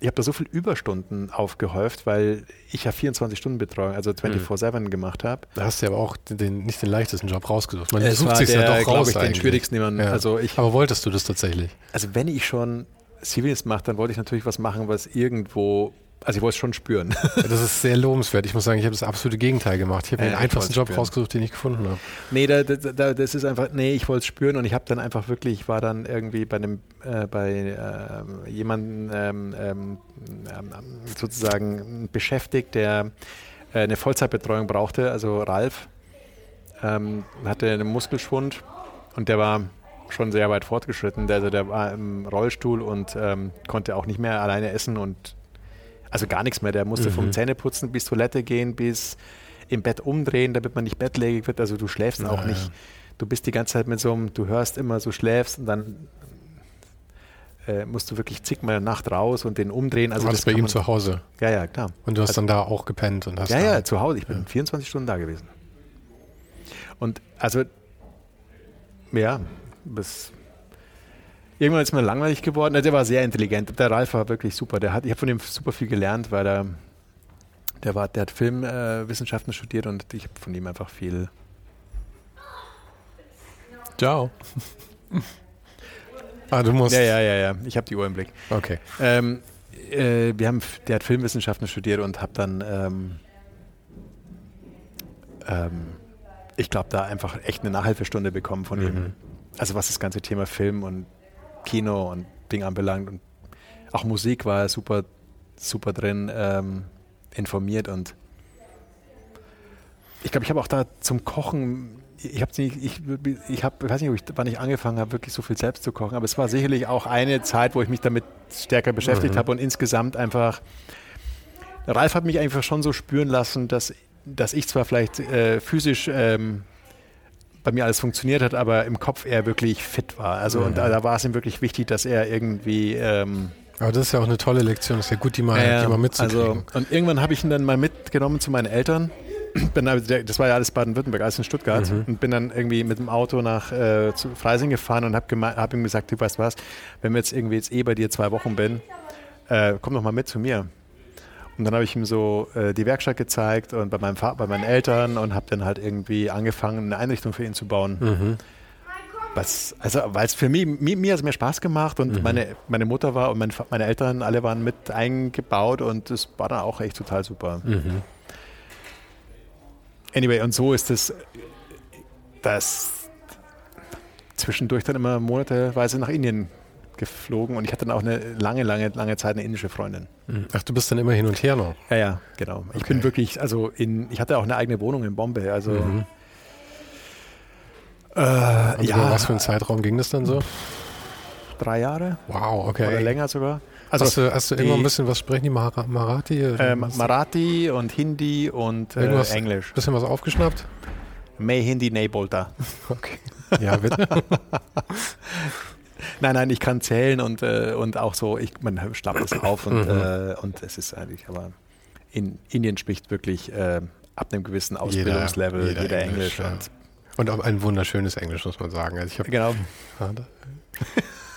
ich habe da so viel Überstunden aufgehäuft, weil ich ja 24 Stunden Betreuung, also 24-7 mhm. gemacht habe. Da hast du aber auch den, nicht den leichtesten Job rausgesucht. Man es sucht sich ja doch raus. Ich, den schwierigsten, den ja. also ich, aber wolltest du das tatsächlich? Also wenn ich schon Zivildienst mache, dann wollte ich natürlich was machen, was irgendwo also ich wollte es schon spüren. Das ist sehr lobenswert. Ich muss sagen, ich habe das absolute Gegenteil gemacht. Ich habe ja, den einfachsten Job spüren. rausgesucht, den ich gefunden habe. Nee, da, da, das ist einfach, nee, ich wollte es spüren und ich habe dann einfach wirklich, war dann irgendwie bei einem, äh, bei äh, jemandem ähm, ähm, ähm, sozusagen beschäftigt, der äh, eine Vollzeitbetreuung brauchte, also Ralf, ähm, hatte einen Muskelschwund und der war schon sehr weit fortgeschritten. Also der war im Rollstuhl und ähm, konnte auch nicht mehr alleine essen und also gar nichts mehr. Der musste mhm. vom Zähneputzen bis Toilette gehen, bis im Bett umdrehen, damit man nicht bettlägerig wird. Also du schläfst ja, auch nicht. Ja. Du bist die ganze Zeit mit so einem, du hörst immer, so schläfst und dann äh, musst du wirklich zigmal Nacht raus und den umdrehen. Also du warst bei ihm zu Hause? Ja, ja, klar. Und du hast also, dann da auch gepennt und hast Ja, ja, zu Hause. Ich bin ja. 24 Stunden da gewesen. Und also, ja, bis Irgendwann ist mir langweilig geworden. Der war sehr intelligent. Der Ralf war wirklich super. Der hat, ich habe von ihm super viel gelernt, weil er, der, war, der hat Filmwissenschaften äh, studiert und ich habe von ihm einfach viel. Ciao. ah, du musst. Ja, ja, ja, ja. Ich habe die Uhr im Blick. Okay. Ähm, äh, wir haben, der hat Filmwissenschaften studiert und habe dann, ähm, ähm, ich glaube, da einfach echt eine Nachhilfestunde bekommen von mhm. ihm. Also was das ganze Thema Film und Kino und Ding anbelangt. Und auch Musik war super, super drin, ähm, informiert und ich glaube, ich habe auch da zum Kochen, ich habe nicht, ich, ich habe, weiß nicht, wann ich angefangen habe, wirklich so viel selbst zu kochen, aber es war sicherlich auch eine Zeit, wo ich mich damit stärker beschäftigt mhm. habe und insgesamt einfach, Ralf hat mich einfach schon so spüren lassen, dass, dass ich zwar vielleicht äh, physisch ähm, bei mir alles funktioniert hat, aber im Kopf er wirklich fit war. Also mhm. und da, da war es ihm wirklich wichtig, dass er irgendwie ähm, aber das ist ja auch eine tolle Lektion, das ist ja gut, die mal, äh, die mal mitzukriegen. Also, und irgendwann habe ich ihn dann mal mitgenommen zu meinen Eltern. Bin, das war ja alles Baden-Württemberg, alles in Stuttgart. Mhm. Und bin dann irgendwie mit dem Auto nach äh, zu Freising gefahren und habe hab ihm gesagt, du weißt was, wenn wir jetzt irgendwie jetzt eh bei dir zwei Wochen bin, äh, komm doch mal mit zu mir. Und dann habe ich ihm so äh, die Werkstatt gezeigt und bei, meinem bei meinen Eltern und habe dann halt irgendwie angefangen, eine Einrichtung für ihn zu bauen. Mhm. Was, also, weil es für mich, mir, mir hat es mehr Spaß gemacht und mhm. meine, meine Mutter war und mein, meine Eltern alle waren mit eingebaut und das war dann auch echt total super. Mhm. Anyway, und so ist es, dass zwischendurch dann immer monateweise nach Indien geflogen und ich hatte dann auch eine lange, lange, lange Zeit eine indische Freundin. Mhm. Ach, du bist dann immer hin und her noch? Ja, ja, genau. Ich bin wirklich, also in, ich hatte auch eine eigene Wohnung in Bombay, also. Mhm. Äh, also ja. Was für einen Zeitraum ging das dann so? Drei Jahre. Wow, okay. Oder länger sogar. Also hast du, hast du irgendwann ein bisschen, was sprechen die Mar Marathi? Äh, Marathi und Hindi und äh, Englisch. Bisschen was aufgeschnappt? May Hindi, Nay Bolta. Okay. Ja, bitte. Nein, nein, ich kann zählen und, äh, und auch so, ich, man schnappt es auf und, mhm. äh, und es ist eigentlich, aber in Indien spricht wirklich äh, ab einem gewissen Ausbildungslevel jeder, jeder, jeder Englisch. Englisch ja. und, und, auch ein wunderschönes Englisch, muss man sagen. Also ich hab, genau.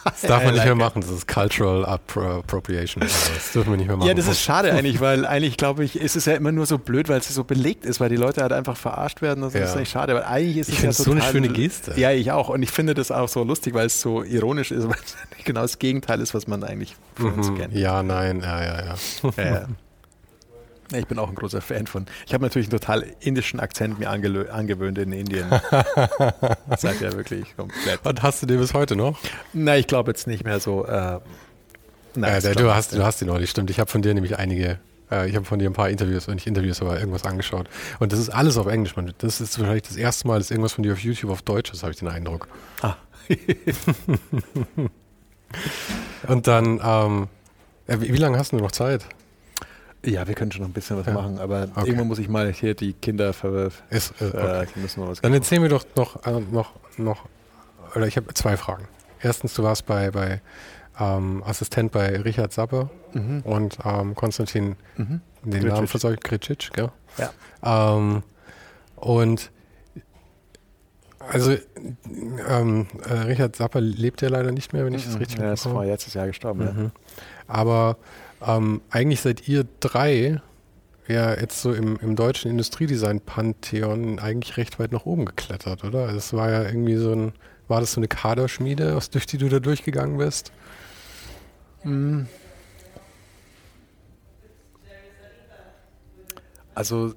Das darf man nicht mehr machen, das ist Cultural Appropriation. Das dürfen wir nicht mehr machen. Ja, das ist schade eigentlich, weil eigentlich glaube ich, ist es ja immer nur so blöd, weil es so belegt ist, weil die Leute halt einfach verarscht werden. Das ja. ist eigentlich schade, weil eigentlich ist ich es ja so eine schöne Geste. Ja, ich auch. Und ich finde das auch so lustig, weil es so ironisch ist, weil es genau das Gegenteil ist, was man eigentlich von mhm. uns kennt. Ja, nein, ja, ja, ja. ja. Ich bin auch ein großer Fan von. Ich habe natürlich einen total indischen Akzent mir angewöhnt in Indien. das sagt ja wirklich komplett. Und hast du den bis heute noch? Nein, ich glaube jetzt nicht mehr so. Äh, nein, ja, du, hast, du hast den noch nicht, stimmt. Ich habe von dir nämlich einige äh, ich habe von dir ein paar Interviews, nicht Interviews, aber irgendwas angeschaut. Und das ist alles auf Englisch. Man. Das ist wahrscheinlich das erste Mal, dass irgendwas von dir auf YouTube auf Deutsch ist, habe ich den Eindruck. Ah. Und dann, ähm, wie, wie lange hast du noch Zeit? Ja, wir können schon noch ein bisschen was ja. machen, aber okay. irgendwann muss ich mal hier die Kinder ver Ist, äh, okay. äh, Dann erzähl mir doch noch, äh, noch, noch, oder ich habe zwei Fragen. Erstens, du warst bei, bei ähm, Assistent bei Richard Sapper mhm. und ähm, Konstantin, mhm. den Gricic. Namen versorgt, Gricic, gell? Ja. Ähm, und also ähm, äh, Richard Sapper lebt ja leider nicht mehr, wenn ich das mhm. richtig Ja, er ist vor letztes Jahr gestorben, mhm. ja. Aber Ähm, eigentlich seid ihr drei ja jetzt so im, im deutschen Industriedesign-Pantheon eigentlich recht weit nach oben geklettert, oder? Also es war ja irgendwie so ein, war das so eine Kaderschmiede, durch die du da durchgegangen bist? Mm. Also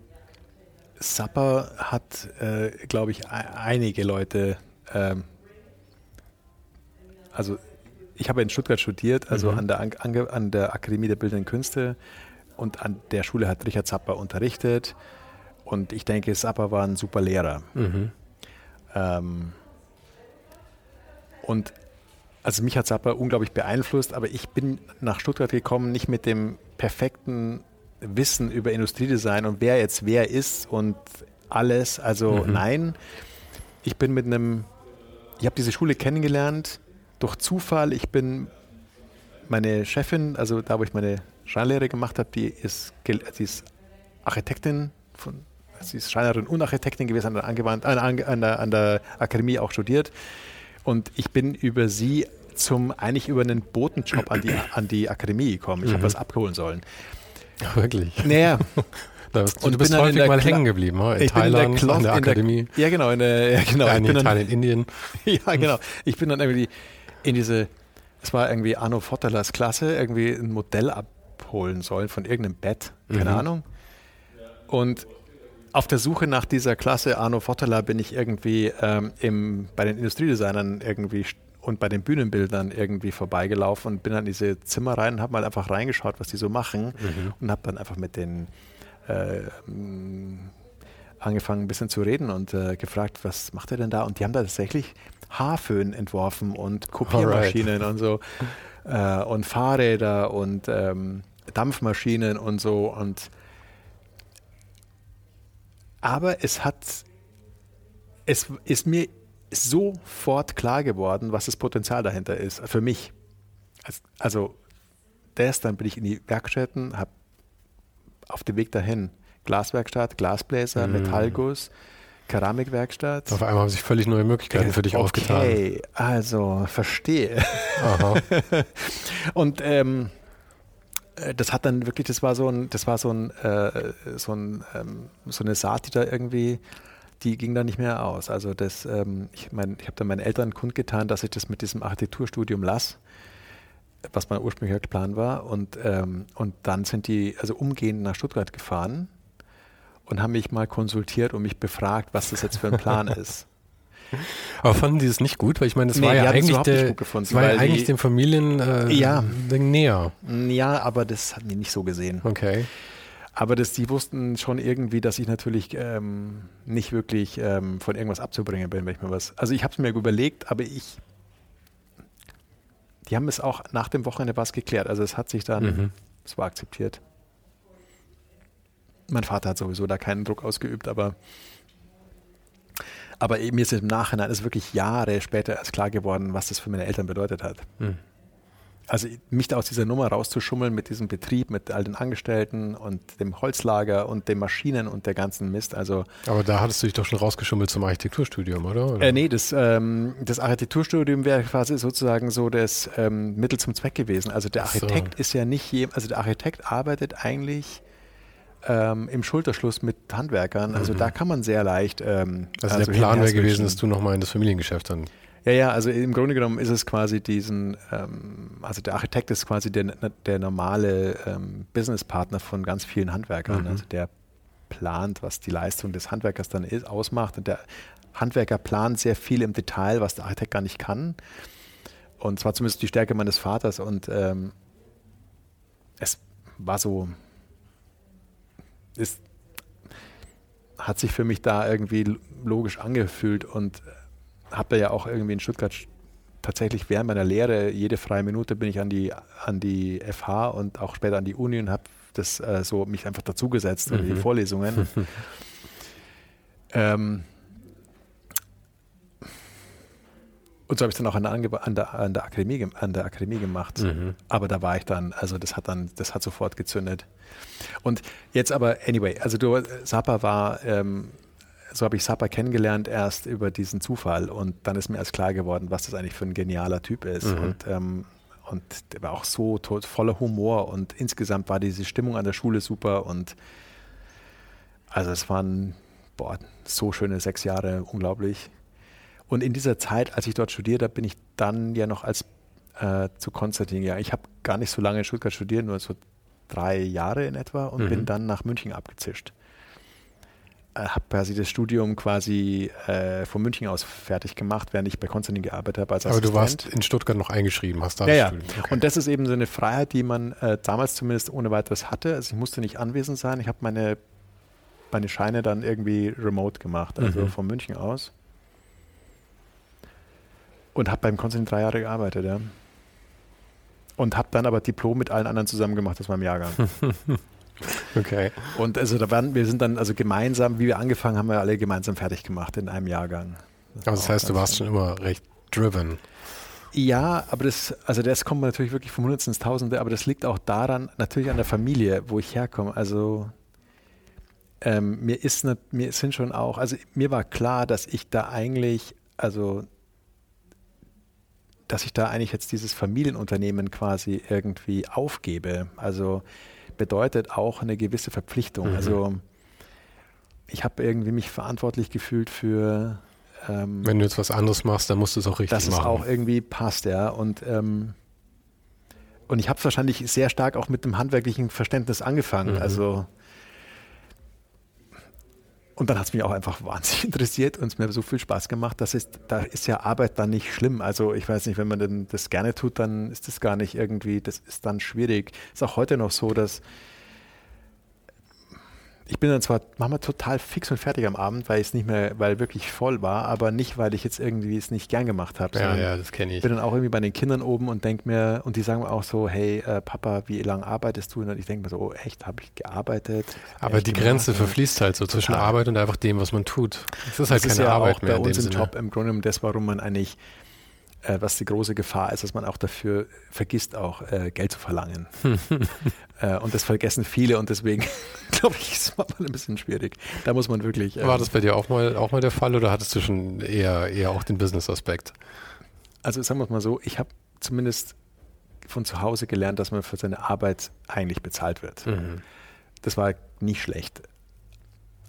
Sapper hat, äh, glaube ich, einige Leute, ähm, also ich habe in Stuttgart studiert, also mhm. an, der, an, an der Akademie der Bildenden Künste und an der Schule hat Richard Zapper unterrichtet und ich denke, Zapper war ein super Lehrer. Mhm. Ähm, und also mich hat Zappa unglaublich beeinflusst, aber ich bin nach Stuttgart gekommen, nicht mit dem perfekten Wissen über Industriedesign und wer jetzt wer ist und alles. Also mhm. nein, ich bin mit einem, ich habe diese Schule kennengelernt durch Zufall. Ich bin meine Chefin, also da, wo ich meine Scheinlehre gemacht habe, die ist, die ist Architektin von, sie ist Schreinerin und Architektin gewesen, an der, Angewandt, an, an, der, an der Akademie auch studiert. Und ich bin über sie zum, eigentlich über einen Botenjob an die, an die Akademie gekommen. Ich mhm. habe was abholen sollen. Ja, wirklich? Naja. und du bist häufig mal hängen geblieben, in ich Thailand, in der, in der Akademie. Der, ja, genau. In der, ja, genau. Ja, in Italien, Indien. ja, genau. Ich bin dann irgendwie in diese, es war irgendwie Arno Votterlers Klasse, irgendwie ein Modell abholen sollen von irgendeinem Bett, keine mhm. Ahnung. Und auf der Suche nach dieser Klasse Arno Votteler bin ich irgendwie ähm, im, bei den Industriedesignern irgendwie und bei den Bühnenbildern irgendwie vorbeigelaufen und bin dann in diese Zimmer rein und habe mal einfach reingeschaut, was die so machen mhm. und habe dann einfach mit denen äh, angefangen ein bisschen zu reden und äh, gefragt, was macht er denn da? Und die haben da tatsächlich Haarföhn entworfen und Kopiermaschinen Alright. und so äh, und Fahrräder und ähm, Dampfmaschinen und so und aber es hat, es ist mir sofort klar geworden, was das Potenzial dahinter ist, für mich. Also, das, dann bin ich in die Werkstätten, habe auf dem Weg dahin Glaswerkstatt, Glasbläser, mm. Metallguss, Keramikwerkstatt. Auf einmal haben sich völlig neue Möglichkeiten für dich okay, aufgetan. Okay, also verstehe. Und ähm, äh, das hat dann wirklich, das war so ein, das war so ein, äh, so ein, ähm, so eine Saat, die da irgendwie, die ging da nicht mehr aus. Also das, ähm, ich meine, ich habe dann meinen Eltern kundgetan, dass ich das mit diesem Architekturstudium lasse, was mein ursprünglicher Plan war. Und, ähm, und dann sind die also umgehend nach Stuttgart gefahren und haben mich mal konsultiert und mich befragt, was das jetzt für ein Plan ist. Aber fanden die es nicht gut? Weil ich meine, das nee, war ja eigentlich, der, gefunden, war ja eigentlich dem Familien äh, ja. näher. Ja, aber das hatten die nicht so gesehen. Okay. Aber das, die wussten schon irgendwie, dass ich natürlich ähm, nicht wirklich ähm, von irgendwas abzubringen bin, wenn ich mir was. Also ich habe es mir überlegt, aber ich. Die haben es auch nach dem Wochenende was geklärt. Also es hat sich dann, mhm. es war akzeptiert. Mein Vater hat sowieso da keinen Druck ausgeübt, aber aber mir ist im Nachhinein, ist wirklich Jahre später erst klar geworden, was das für meine Eltern bedeutet hat. Mhm. Also mich da aus dieser Nummer rauszuschummeln mit diesem Betrieb, mit all den Angestellten und dem Holzlager und den Maschinen und der ganzen Mist. Also Aber da hattest du dich doch schon rausgeschummelt zum Architekturstudium, oder? oder? Äh, nee, das, ähm, das Architekturstudium wäre quasi sozusagen so das ähm, Mittel zum Zweck gewesen. Also der Architekt so. ist ja nicht je, also der Architekt arbeitet eigentlich ähm, im Schulterschluss mit Handwerkern. Also mhm. da kann man sehr leicht. Ähm, also, also der Plan wäre gewesen, dass du nochmal in das Familiengeschäft dann. Ja, ja, also im Grunde genommen ist es quasi diesen, ähm, also der Architekt ist quasi der, der normale ähm, Businesspartner von ganz vielen Handwerkern. Mhm. Also der plant, was die Leistung des Handwerkers dann ist, ausmacht. Und der Handwerker plant sehr viel im Detail, was der Architekt gar nicht kann. Und zwar zumindest die Stärke meines Vaters. Und ähm, es war so, ist, hat sich für mich da irgendwie logisch angefühlt und habe da ja auch irgendwie in Stuttgart tatsächlich während meiner Lehre, jede freie Minute bin ich an die, an die FH und auch später an die Uni und habe das äh, so mich einfach dazugesetzt mhm. in die. Vorlesungen. ähm, und so habe ich es dann auch an der, an der, an der, Akademie, an der Akademie gemacht. Mhm. Aber da war ich dann, also das hat dann, das hat sofort gezündet. Und jetzt aber, anyway, also du, Sapa war, ähm, so habe ich Sapa kennengelernt erst über diesen Zufall und dann ist mir erst klar geworden, was das eigentlich für ein genialer Typ ist. Mhm. Und, ähm, und der war auch so tot, voller Humor und insgesamt war diese Stimmung an der Schule super und also es waren boah, so schöne sechs Jahre, unglaublich. Und in dieser Zeit, als ich dort studiert habe, bin ich dann ja noch als äh, zu Konstantin, ja, ich habe gar nicht so lange in Stuttgart studiert, nur so drei Jahre in etwa und mhm. bin dann nach München abgezischt. Äh, habe quasi das Studium quasi äh, von München aus fertig gemacht, während ich bei Konstantin gearbeitet habe Aber du warst in Stuttgart noch eingeschrieben, hast da ja, ja. Okay. Und das ist eben so eine Freiheit, die man äh, damals zumindest ohne weiteres hatte. Also ich musste nicht anwesend sein. Ich habe meine, meine Scheine dann irgendwie remote gemacht, also mhm. von München aus. Und habe beim Konstantin drei Jahre gearbeitet, ja. Und habe dann aber Diplom mit allen anderen zusammen gemacht aus meinem Jahrgang. okay. Und also da waren, wir sind dann also gemeinsam, wie wir angefangen haben, wir alle gemeinsam fertig gemacht in einem Jahrgang. Das also das heißt, du warst schon immer recht driven. Ja, aber das, also das kommt natürlich wirklich vom Hundertsten ins Tausende, aber das liegt auch daran, natürlich an der Familie, wo ich herkomme. Also ähm, mir ist mir sind schon auch, also mir war klar, dass ich da eigentlich, also dass ich da eigentlich jetzt dieses Familienunternehmen quasi irgendwie aufgebe. Also bedeutet auch eine gewisse Verpflichtung. Mhm. Also ich habe irgendwie mich verantwortlich gefühlt für ähm, wenn du jetzt was anderes machst, dann musst du es auch richtig dass machen. Dass es auch irgendwie passt, ja. Und ähm, und ich habe es wahrscheinlich sehr stark auch mit dem handwerklichen Verständnis angefangen. Mhm. Also und dann hat es mich auch einfach wahnsinnig interessiert und es mir so viel Spaß gemacht, dass es, da ist ja Arbeit dann nicht schlimm. Also ich weiß nicht, wenn man denn das gerne tut, dann ist das gar nicht irgendwie, das ist dann schwierig. Ist auch heute noch so, dass ich bin dann zwar manchmal total fix und fertig am Abend, weil es nicht mehr, weil wirklich voll war, aber nicht, weil ich jetzt irgendwie es nicht gern gemacht habe. Ja, ja, das kenne ich. bin dann auch irgendwie bei den Kindern oben und denke mir, und die sagen mir auch so, hey äh, Papa, wie lange arbeitest du? Und ich denke mir so, oh echt, habe ich gearbeitet? Aber die Grenze verfließt halt so zwischen Arbeit und einfach dem, was man tut. Das ist halt das keine ist ja Arbeit auch mehr. Bei uns im Sinne. Job im Grunde genommen das, warum man eigentlich äh, was die große Gefahr ist, dass man auch dafür vergisst, auch äh, Geld zu verlangen. äh, und das vergessen viele und deswegen glaube ich, ist es mal ein bisschen schwierig. Da muss man wirklich. Ähm, War das bei dir auch mal, auch mal der Fall oder hattest du schon eher, eher auch den Business-Aspekt? Also sagen wir es mal so, ich habe zumindest von zu Hause gelernt, dass man für seine Arbeit eigentlich bezahlt wird. Mhm. Das war nicht schlecht.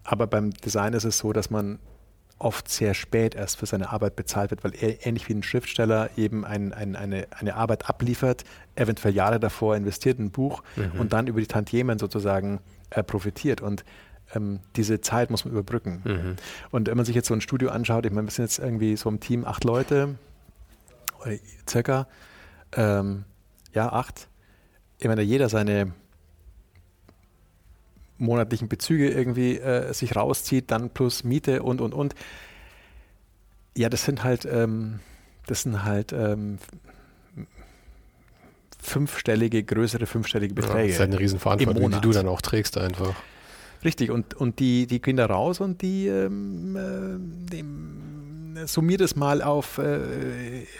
Aber beim Design ist es so, dass man oft sehr spät erst für seine Arbeit bezahlt wird, weil er ähnlich wie ein Schriftsteller eben ein, ein, eine, eine Arbeit abliefert, eventuell Jahre davor investiert in ein Buch mhm. und dann über die Tantiemen sozusagen äh, profitiert. Und ähm, diese Zeit muss man überbrücken. Mhm. Und wenn man sich jetzt so ein Studio anschaut, ich meine, wir sind jetzt irgendwie so im Team acht Leute, circa, ähm, ja, acht. Ich meine, jeder seine monatlichen Bezüge irgendwie äh, sich rauszieht, dann plus Miete und und und. Ja, das sind halt, ähm, das sind halt ähm, fünfstellige, größere fünfstellige Beträge. Ja, das ist halt eine Riesenverantwortung, die du dann auch trägst einfach. Richtig, und, und die, die gehen da raus und die, ähm, äh, die summier das mal auf äh,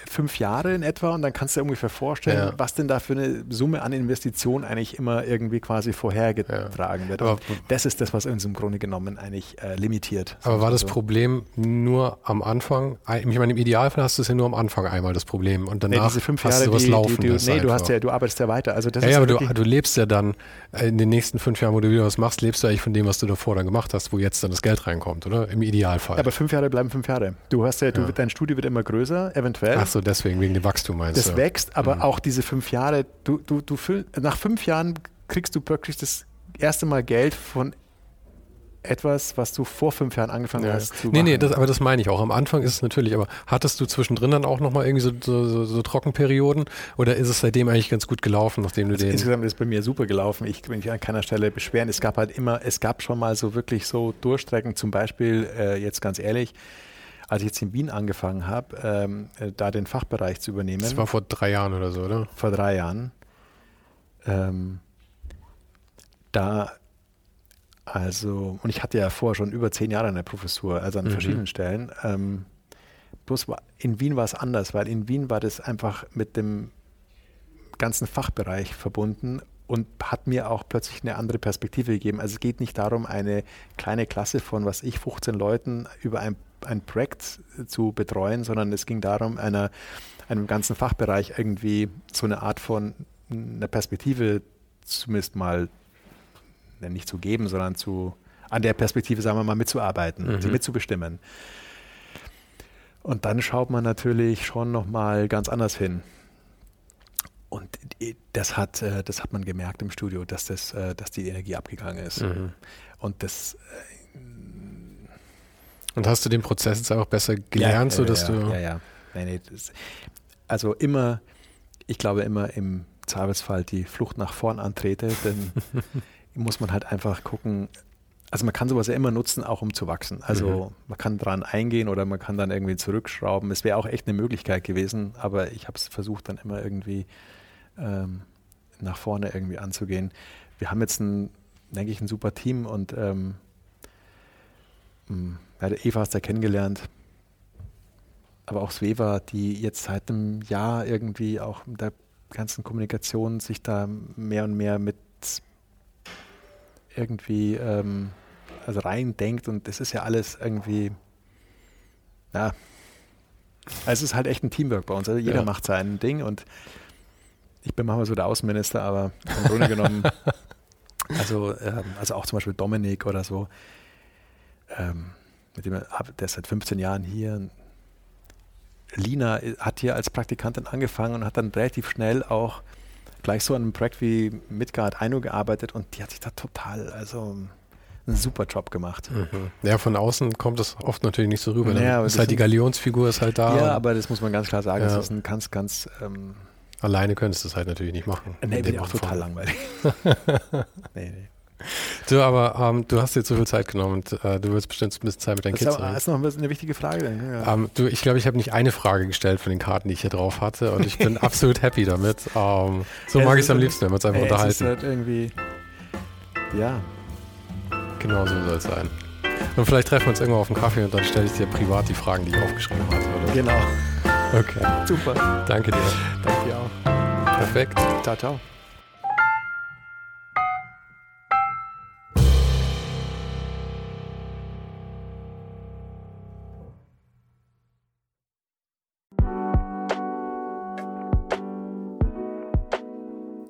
fünf Jahre in etwa und dann kannst du dir ungefähr vorstellen, ja. was denn da für eine Summe an Investitionen eigentlich immer irgendwie quasi vorhergetragen ja. wird. Und das ist das, was uns im Grunde genommen eigentlich äh, limitiert. Aber war das so. Problem nur am Anfang? Ich meine, im Idealfall hast du es ja nur am Anfang einmal das Problem und danach nee, diese fünf hast Jahre, du was die, laufen. Die, die, nee, du hast ja, du arbeitest ja weiter. Also das ja, ja aber du, du lebst ja dann in den nächsten fünf Jahren, wo du wieder was machst, lebst du eigentlich von dem, was du davor dann gemacht hast, wo jetzt dann das Geld reinkommt, oder? Im Idealfall. Ja, aber fünf Jahre bleiben fünf Jahre. Du hast ja, du, ja. dein Studio wird immer größer, eventuell. Ach so, deswegen, wegen dem Wachstum meinst das du? Das wächst, aber mhm. auch diese fünf Jahre, du, du, du füll, nach fünf Jahren kriegst du wirklich das erste Mal Geld von etwas, was du vor fünf Jahren angefangen ja. hast zu nee, machen. Nee, nee, aber das meine ich auch. Am Anfang ist es natürlich, aber hattest du zwischendrin dann auch nochmal irgendwie so, so, so, so, Trockenperioden oder ist es seitdem eigentlich ganz gut gelaufen, nachdem du also den... Insgesamt ist es bei mir super gelaufen. Ich will mich an keiner Stelle beschweren. Es gab halt immer, es gab schon mal so wirklich so Durchstrecken, zum Beispiel, äh, jetzt ganz ehrlich, als ich jetzt in Wien angefangen habe, ähm, äh, da den Fachbereich zu übernehmen. Das war vor drei Jahren oder so, oder? Vor drei Jahren. Ähm, da, also, und ich hatte ja vorher schon über zehn Jahre eine Professur, also an mhm. verschiedenen Stellen. Ähm, bloß war, in Wien war es anders, weil in Wien war das einfach mit dem ganzen Fachbereich verbunden und hat mir auch plötzlich eine andere Perspektive gegeben. Also es geht nicht darum, eine kleine Klasse von, was ich, 15 Leuten über ein ein Projekt zu betreuen, sondern es ging darum, einer, einem ganzen Fachbereich irgendwie so eine Art von einer Perspektive zumindest mal nicht zu geben, sondern zu an der Perspektive, sagen wir mal, mitzuarbeiten, mhm. sie mitzubestimmen. Und dann schaut man natürlich schon nochmal ganz anders hin. Und das hat, äh, das hat man gemerkt im Studio, dass, das, äh, dass die Energie abgegangen ist. Mhm. Und das. Und hast du den Prozess jetzt auch besser gelernt, ja, sodass ja, du. Ja, ja. Nee, nee, das, also immer, ich glaube immer im Zweifelsfall die Flucht nach vorn antrete, dann muss man halt einfach gucken, also man kann sowas ja immer nutzen, auch um zu wachsen. Also mhm. man kann dran eingehen oder man kann dann irgendwie zurückschrauben. Es wäre auch echt eine Möglichkeit gewesen, aber ich habe es versucht dann immer irgendwie ähm, nach vorne irgendwie anzugehen. Wir haben jetzt ein, denke ich, ein super Team und ähm, hm, ja, Eva hast du ja kennengelernt, aber auch Sveva, die jetzt seit einem Jahr irgendwie auch mit der ganzen Kommunikation sich da mehr und mehr mit irgendwie ähm, also reindenkt und das ist ja alles irgendwie, ja, es ist halt echt ein Teamwork bei uns. Also jeder ja. macht sein Ding und ich bin manchmal so der Außenminister, aber im Grunde genommen, also, ähm, also auch zum Beispiel Dominik oder so, ähm, mit dem, der ist seit 15 Jahren hier. Lina hat hier als Praktikantin angefangen und hat dann relativ schnell auch gleich so an einem Projekt wie Midgard Aino gearbeitet und die hat sich da total, also einen super Job gemacht. Mhm. Ja, von außen kommt das oft natürlich nicht so rüber. Naja, ist halt die Galionsfigur ist halt da. Ja, aber das muss man ganz klar sagen. Ja. Das ist ein ganz, ganz ähm, Alleine könntest du es halt natürlich nicht machen. Nee, bin auch total langweilig. nee, nee. Du, aber ähm, du hast dir zu viel Zeit genommen und äh, du willst bestimmt ein bisschen Zeit mit deinen das Kids haben. Das ist noch eine wichtige Frage. Ja. Ähm, du, ich glaube, ich habe nicht eine Frage gestellt von den Karten, die ich hier drauf hatte und ich bin absolut happy damit. Ähm, so ja, mag ich es am liebsten, wenn wir uns einfach ey, unterhalten. Es ist halt irgendwie, ja. Genau so soll es sein. Und vielleicht treffen wir uns irgendwann auf einen Kaffee und dann stelle ich dir privat die Fragen, die ich aufgeschrieben hatte. Oder? Genau. Okay. Super. Danke dir. Danke dir auch. Perfekt. Ciao, ciao.